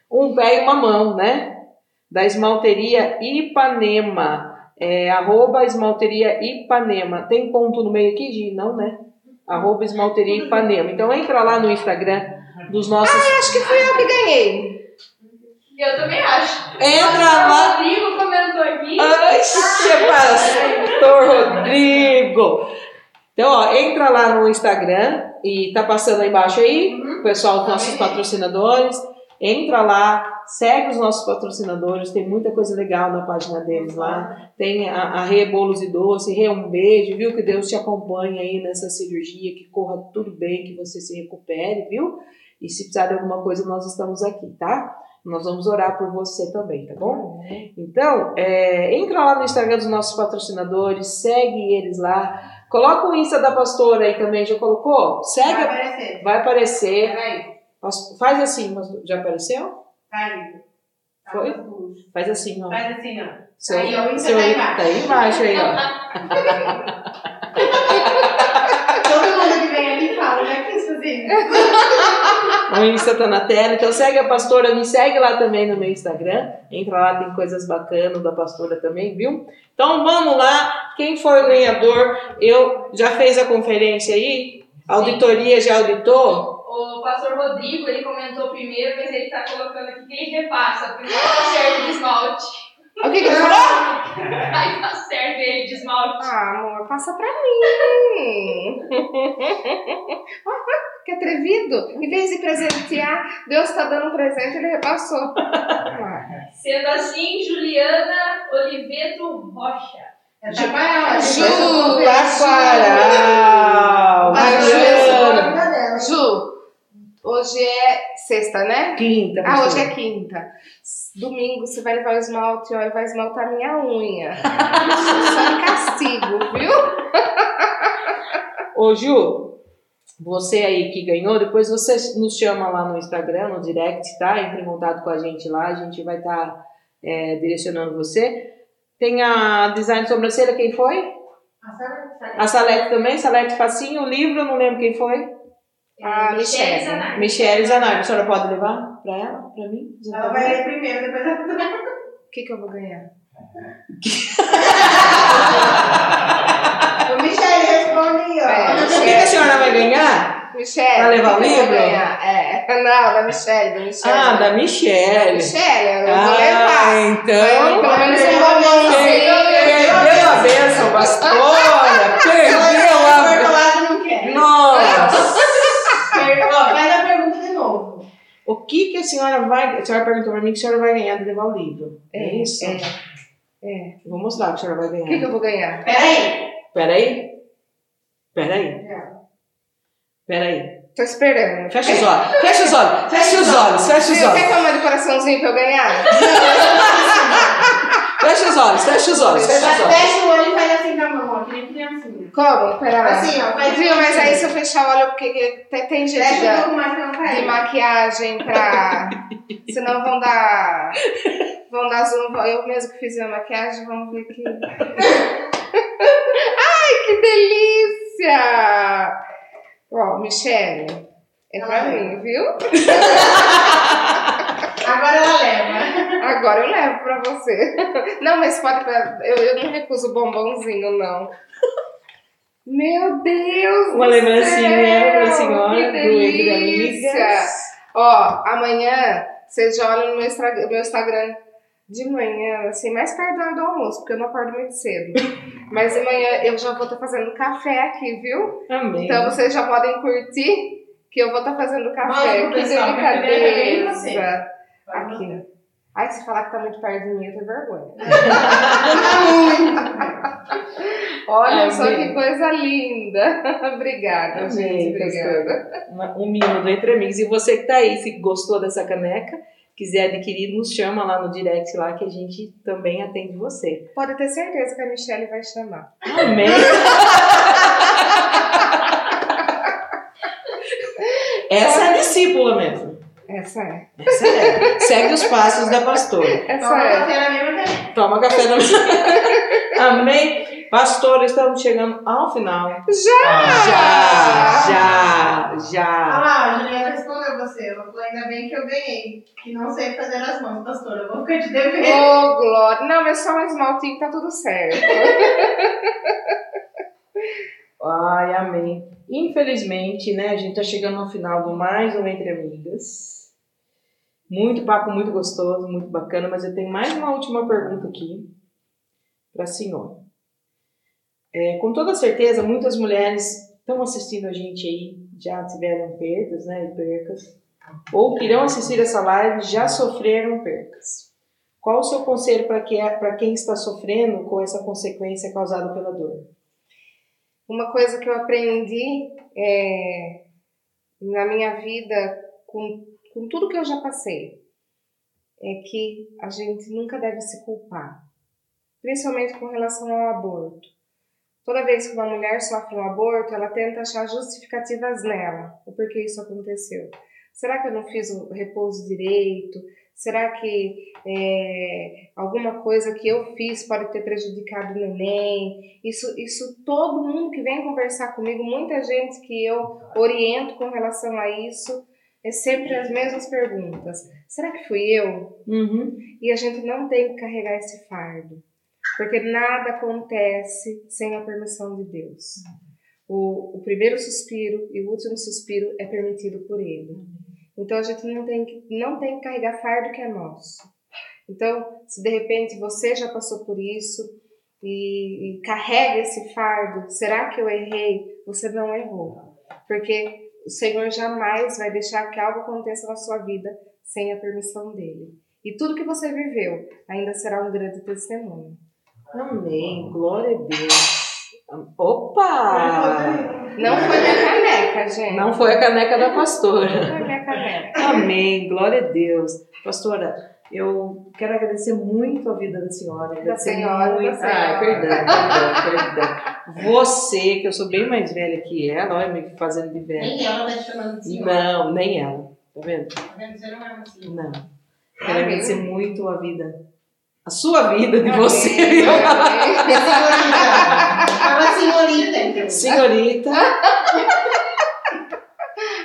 Um pé e uma mão, né? Da esmalteria Ipanema. É, arroba esmalteria Ipanema. Tem ponto no meio aqui, Gi? Não, né? Arroba esmalteria Ipanema. Então entra lá no Instagram dos nossos. Acho que fui eu que ganhei. Eu também acho. Entra Nossa, lá. O Rodrigo comentou aqui. Ai. Pastor Rodrigo. Então, ó, entra lá no Instagram e tá passando aí embaixo aí, o pessoal dos nossos patrocinadores. Entra lá, segue os nossos patrocinadores, tem muita coisa legal na página deles lá. Tem a, a Rê Bolos e Doce, Rê, um beijo, viu? Que Deus te acompanhe aí nessa cirurgia, que corra tudo bem, que você se recupere, viu? E se precisar de alguma coisa, nós estamos aqui, tá? Nós vamos orar por você também, tá bom? Então, é, entra lá no Instagram dos nossos patrocinadores, segue eles lá. Coloca o Insta da pastora aí também, já colocou? Segue, Vai aparecer. vai aparecer. Peraí. Faz assim, já apareceu? Tá. Tá Foi? Faz assim, ó. Faz assim, ó. Seu- Aí, ó, seu- tá embaixo. Tá aí embaixo aí, ó. Todo mundo que vem aqui fala, já quis fazer isso. O Insta tá na tela, então segue a pastora, me segue lá também no meu Instagram. Entra lá, tem coisas bacanas da pastora também, viu? Então vamos lá, quem for o ganhador, eu já fez a conferência aí? A auditoria já auditou? O pastor Rodrigo, ele comentou primeiro, mas ele tá colocando aqui que ele repassa, porque não tá certo de esmalte. O que que ele falou? Aí tá certo ele de esmalte. Ah, amor, passa pra mim. que atrevido. Em vez de presentear, Deus tá dando um presente, ele repassou. Sendo assim, Juliana Oliveto Rocha. É. Ju, Taquaral! Vai, Juliana. Ju, hoje é sexta, né? Quinta. Ah, hoje é quinta. Domingo você vai levar o esmalte ó, e vai esmaltar minha unha. Só castigo, viu? Ô Ju, você aí que ganhou, depois você nos chama lá no Instagram, no direct, tá? Entre em contato com a gente lá, a gente vai estar direcionando você. Tem a design de sobrancelha, quem foi? A Salete também, Salete Facinho, o livro, eu não lembro quem foi. Ah, Michele. Zanardi. Michelle Zanardi, a senhora pode levar pra ela, pra mim? Ela vai ler primeiro, depois ela O que, que eu vou ganhar? O Michel responde, ó. É. O que, que a senhora vai ganhar? Michelle. Vai levar o eu vou livro? É. Não, da Michelle, da Michelle. Ah, da Michelle. Michelle, eu Ah, vou levar. então. Pelo menos um Per- bombonzinho. Perdeu a benção, pastora! Perdeu a quer. Nossa! O que, que a senhora vai. A senhora perguntou pra mim que a senhora vai ganhar de levar o livro. É, isso? É. É. Vou mostrar o que a senhora vai O que, que ganhar. eu vou ganhar? Peraí. Peraí. Peraí. Peraí. Tô esperando. Fecha os olhos. Fecha os olhos. Fecha os olhos. Fecha os Você olhos. quer tomar de coraçãozinho pra eu ganhar? Fecha os olhos. Fecha os olhos. Fecha os olhos. Fecha o olho e faz assim com a mão, ó, que nem criancinha. Como? Pera lá. Assim, ó. Faz Viu, mas aí se eu fechar o olho, porque que tem, tem gente Fecha um da- pouco mais pra não de maquiagem pra. Senão vão dar. Vão dar zoom. Eu mesmo que fiz a maquiagem, vamos ver aqui. Ai, que delícia! Ó, Michelle, é pra mim, viu? Agora ela leva. Agora eu levo pra você. Não, mas pode. Eu, eu não recuso bombonzinho, não. Meu Deus! Uma lembrancinha pra senhora que do Entre delícia. Ó, amanhã vocês já olham no meu Instagram, meu Instagram de manhã, assim, mais perto do almoço, porque eu não acordo muito cedo. Mas de manhã eu já vou estar fazendo café aqui, viu? Amém. Então vocês já podem curtir que eu vou estar fazendo café. Pro que pessoal, que Aqui. Ai, se falar que tá muito perto de mim, eu tenho vergonha. Olha Amém. só que coisa linda. Obrigada, Amém, gente. Obrigada. Um mimo do Entre Amigos. E você que tá aí, se gostou dessa caneca, quiser adquirir, nos chama lá no direct lá que a gente também atende você. Pode ter certeza que a Michelle vai chamar. Amém. Essa é a discípula mesmo. Essa é. Essa é. Segue os passos da pastora. Essa Toma é. café na mesma caneta. Toma café da Amém. Pastora, estamos chegando ao final. Já! Já, já, Olha já. lá, a Juliana respondeu você. Ela falou, ainda bem que eu ganhei. Que não sei fazer as mãos, pastora. Eu vou ficar te devendo. Ô, Glória. Não, mas só um esmaltinho tá tudo certo. Ai, amém. Infelizmente, né, a gente tá chegando no final do mais um Entre Amigas. Muito papo, muito gostoso, muito bacana, mas eu tenho mais uma última pergunta aqui para a senhora. É, com toda certeza, muitas mulheres estão assistindo a gente aí, já tiveram perdas, né, e percas, ou que irão assistir essa live já sofreram percas. Qual o seu conselho para que, quem está sofrendo com essa consequência causada pela dor? Uma coisa que eu aprendi é, na minha vida, com, com tudo que eu já passei, é que a gente nunca deve se culpar, principalmente com relação ao aborto. Toda vez que uma mulher sofre um aborto, ela tenta achar justificativas nela, o porquê isso aconteceu. Será que eu não fiz o repouso direito? Será que é, alguma coisa que eu fiz pode ter prejudicado o neném? Isso, isso todo mundo que vem conversar comigo, muita gente que eu oriento com relação a isso, é sempre as mesmas perguntas. Será que fui eu? Uhum. E a gente não tem que carregar esse fardo. Porque nada acontece sem a permissão de Deus. O, o primeiro suspiro e o último suspiro é permitido por Ele. Então a gente não tem que, não tem que carregar fardo que é nosso. Então, se de repente você já passou por isso e, e carrega esse fardo, será que eu errei? Você não errou. Porque o Senhor jamais vai deixar que algo aconteça na sua vida sem a permissão dele. E tudo que você viveu ainda será um grande testemunho. Amém. Glória a Deus. Opa! Não foi minha caneca, gente. Não foi a caneca da pastora. Não foi minha caneca. Amém. Glória a Deus. Pastora, eu quero agradecer muito a vida da senhora. Da senhora, muito. da senhora. Ah, perdão, perdão, perdão. Você, que eu sou bem mais velha que ela, olha me fazendo de velha. Nem ela tá te chamando de senhora. Não, nem ela. Tá vendo? Tá vendo? Você não é assim. Não. Quero agradecer muito a vida. A sua vida de você. amém. Senhorita. Senhorita, então. Senhorita.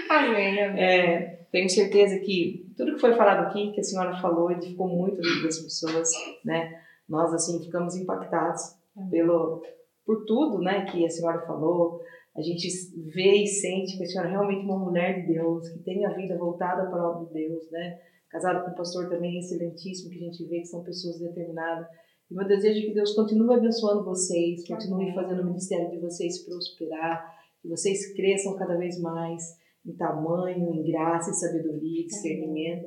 Amém, amém. É, tenho certeza que tudo que foi falado aqui, que a senhora falou, edificou muito a vida das pessoas, né? Nós, assim, ficamos impactados pelo, por tudo, né, que a senhora falou. A gente vê e sente que a senhora é realmente uma mulher de Deus, que tem a vida voltada para a obra de Deus, né? Casada com um pastor também excelentíssimo, que a gente vê que são pessoas determinadas. E meu desejo é que Deus continue abençoando vocês, continue fazendo o ministério de vocês prosperar, que vocês cresçam cada vez mais em tamanho, em graça, em sabedoria, discernimento.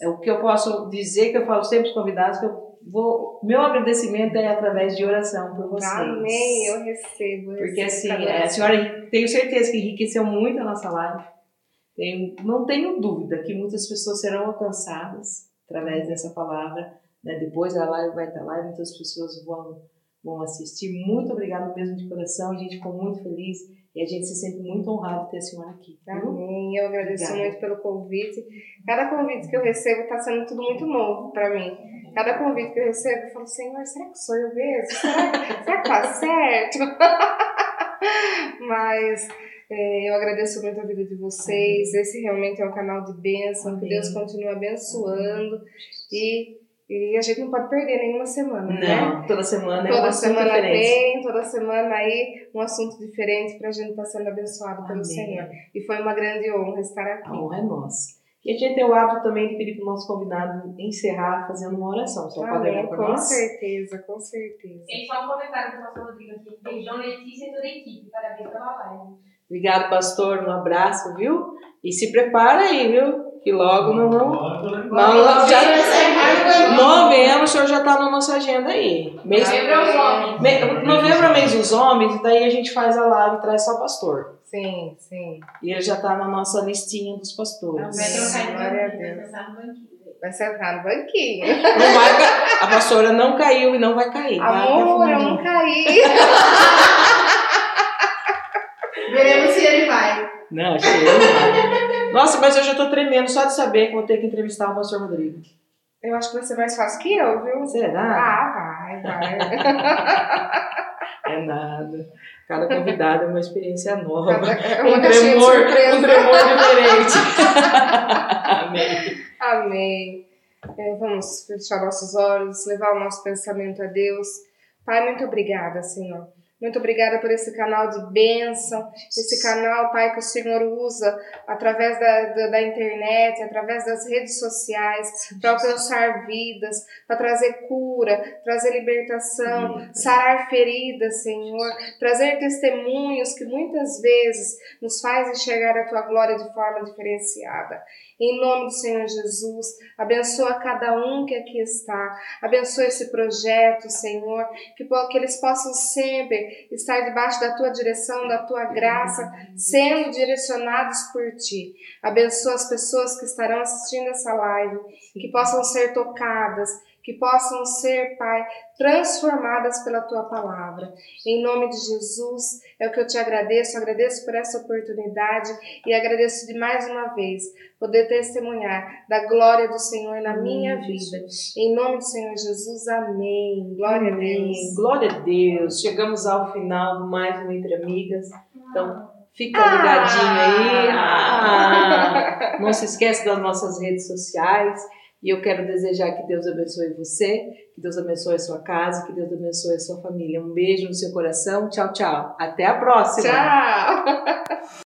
É o que eu posso dizer, que eu falo sempre aos convidados, que eu vou, meu agradecimento é através de oração por vocês. Amém, eu recebo. Porque assim, cada a senhora tenho certeza que enriqueceu muito a nossa live. Tenho, não tenho dúvida que muitas pessoas serão alcançadas através dessa palavra. Né? Depois a live vai estar lá e muitas pessoas vão, vão assistir. Muito obrigada mesmo de coração. A gente ficou muito feliz e a gente se sente muito honrado de ter a senhora aqui. Amém. Eu agradeço Obrigada. muito pelo convite. Cada convite que eu recebo está sendo tudo muito novo para mim. Cada convite que eu recebo, eu falo, Senhor, será que sou eu mesmo? Será, será que tá certo? Mas é, eu agradeço muito a vida de vocês. Esse realmente é um canal de bênção. Que. Deus continue abençoando. E, e a gente não pode perder nenhuma semana, né? Não, toda semana é um Toda assunto semana diferente. tem, toda semana aí um assunto diferente para a gente estar sendo abençoado pelo Amém. Senhor. E foi uma grande honra estar aqui. A honra é nossa. E a gente tem o hábito também de pedir para o nosso convidado encerrar fazendo uma oração. Só pode Amém, orar por com nós? certeza, com certeza. Tem só um comentário do pastor Rodrigo aqui. Beijão, Letícia e toda a equipe. Parabéns pela live. Obrigado, pastor. Um abraço, viu? E se prepara aí, viu? Que logo não. não, não já, novembro o senhor já está na nossa agenda aí. Mês, Novembro é os homens. me, novembro é mês dos homens, e daí a gente faz a live e traz só pastor. Sim, sim. E ele já está na nossa listinha dos pastores. Vai Glória a Deus. vai sentar no banquinho. Vai. Não vai a pastora não caiu e não vai cair. Amor, eu fumando. não caí. Veremos se ele vai. Não, acho que ele não vai. Nossa, mas eu já tô tremendo só de saber que vou ter que entrevistar o pastor Rodrigo. Eu acho que vai ser mais fácil que eu, viu? Será? Ah, vai, vai. É nada. Cada convidado é uma experiência nova. É Um tremor, um tremor diferente. Amém. Amém. É, vamos fechar nossos olhos, levar o nosso pensamento a Deus. Pai, muito obrigada, Senhor, Muito obrigada por esse canal de bênção, esse canal, Pai, que o Senhor usa através da, da, da internet, através das redes sociais, para alcançar vidas, para trazer cura, trazer libertação, sarar feridas, Senhor, trazer testemunhos que muitas vezes nos faz enxergar a Tua glória de forma diferenciada. Em nome do Senhor Jesus, abençoa cada um que aqui está, abençoa esse projeto, Senhor, que, que eles possam sempre estar debaixo da tua direção, da tua graça, sendo direcionados por ti. Abençoa as pessoas que estarão assistindo essa live, que possam ser tocadas, que possam ser, Pai, transformadas pela tua palavra. Em nome de Jesus, é o que eu te agradeço, agradeço por essa oportunidade e agradeço de mais uma vez poder testemunhar da glória do Senhor na minha vida. Em nome do Senhor Jesus, amém. Glória amém. a Deus. Glória a Deus. Chegamos ao final mais um Entre Amigas. Então, fica ligadinho aí. Ah, não se esquece das nossas redes sociais. E eu quero desejar que Deus abençoe você, que Deus abençoe a sua casa, que Deus abençoe a sua família. Um beijo no seu coração. Tchau, tchau. Até a próxima. Tchau.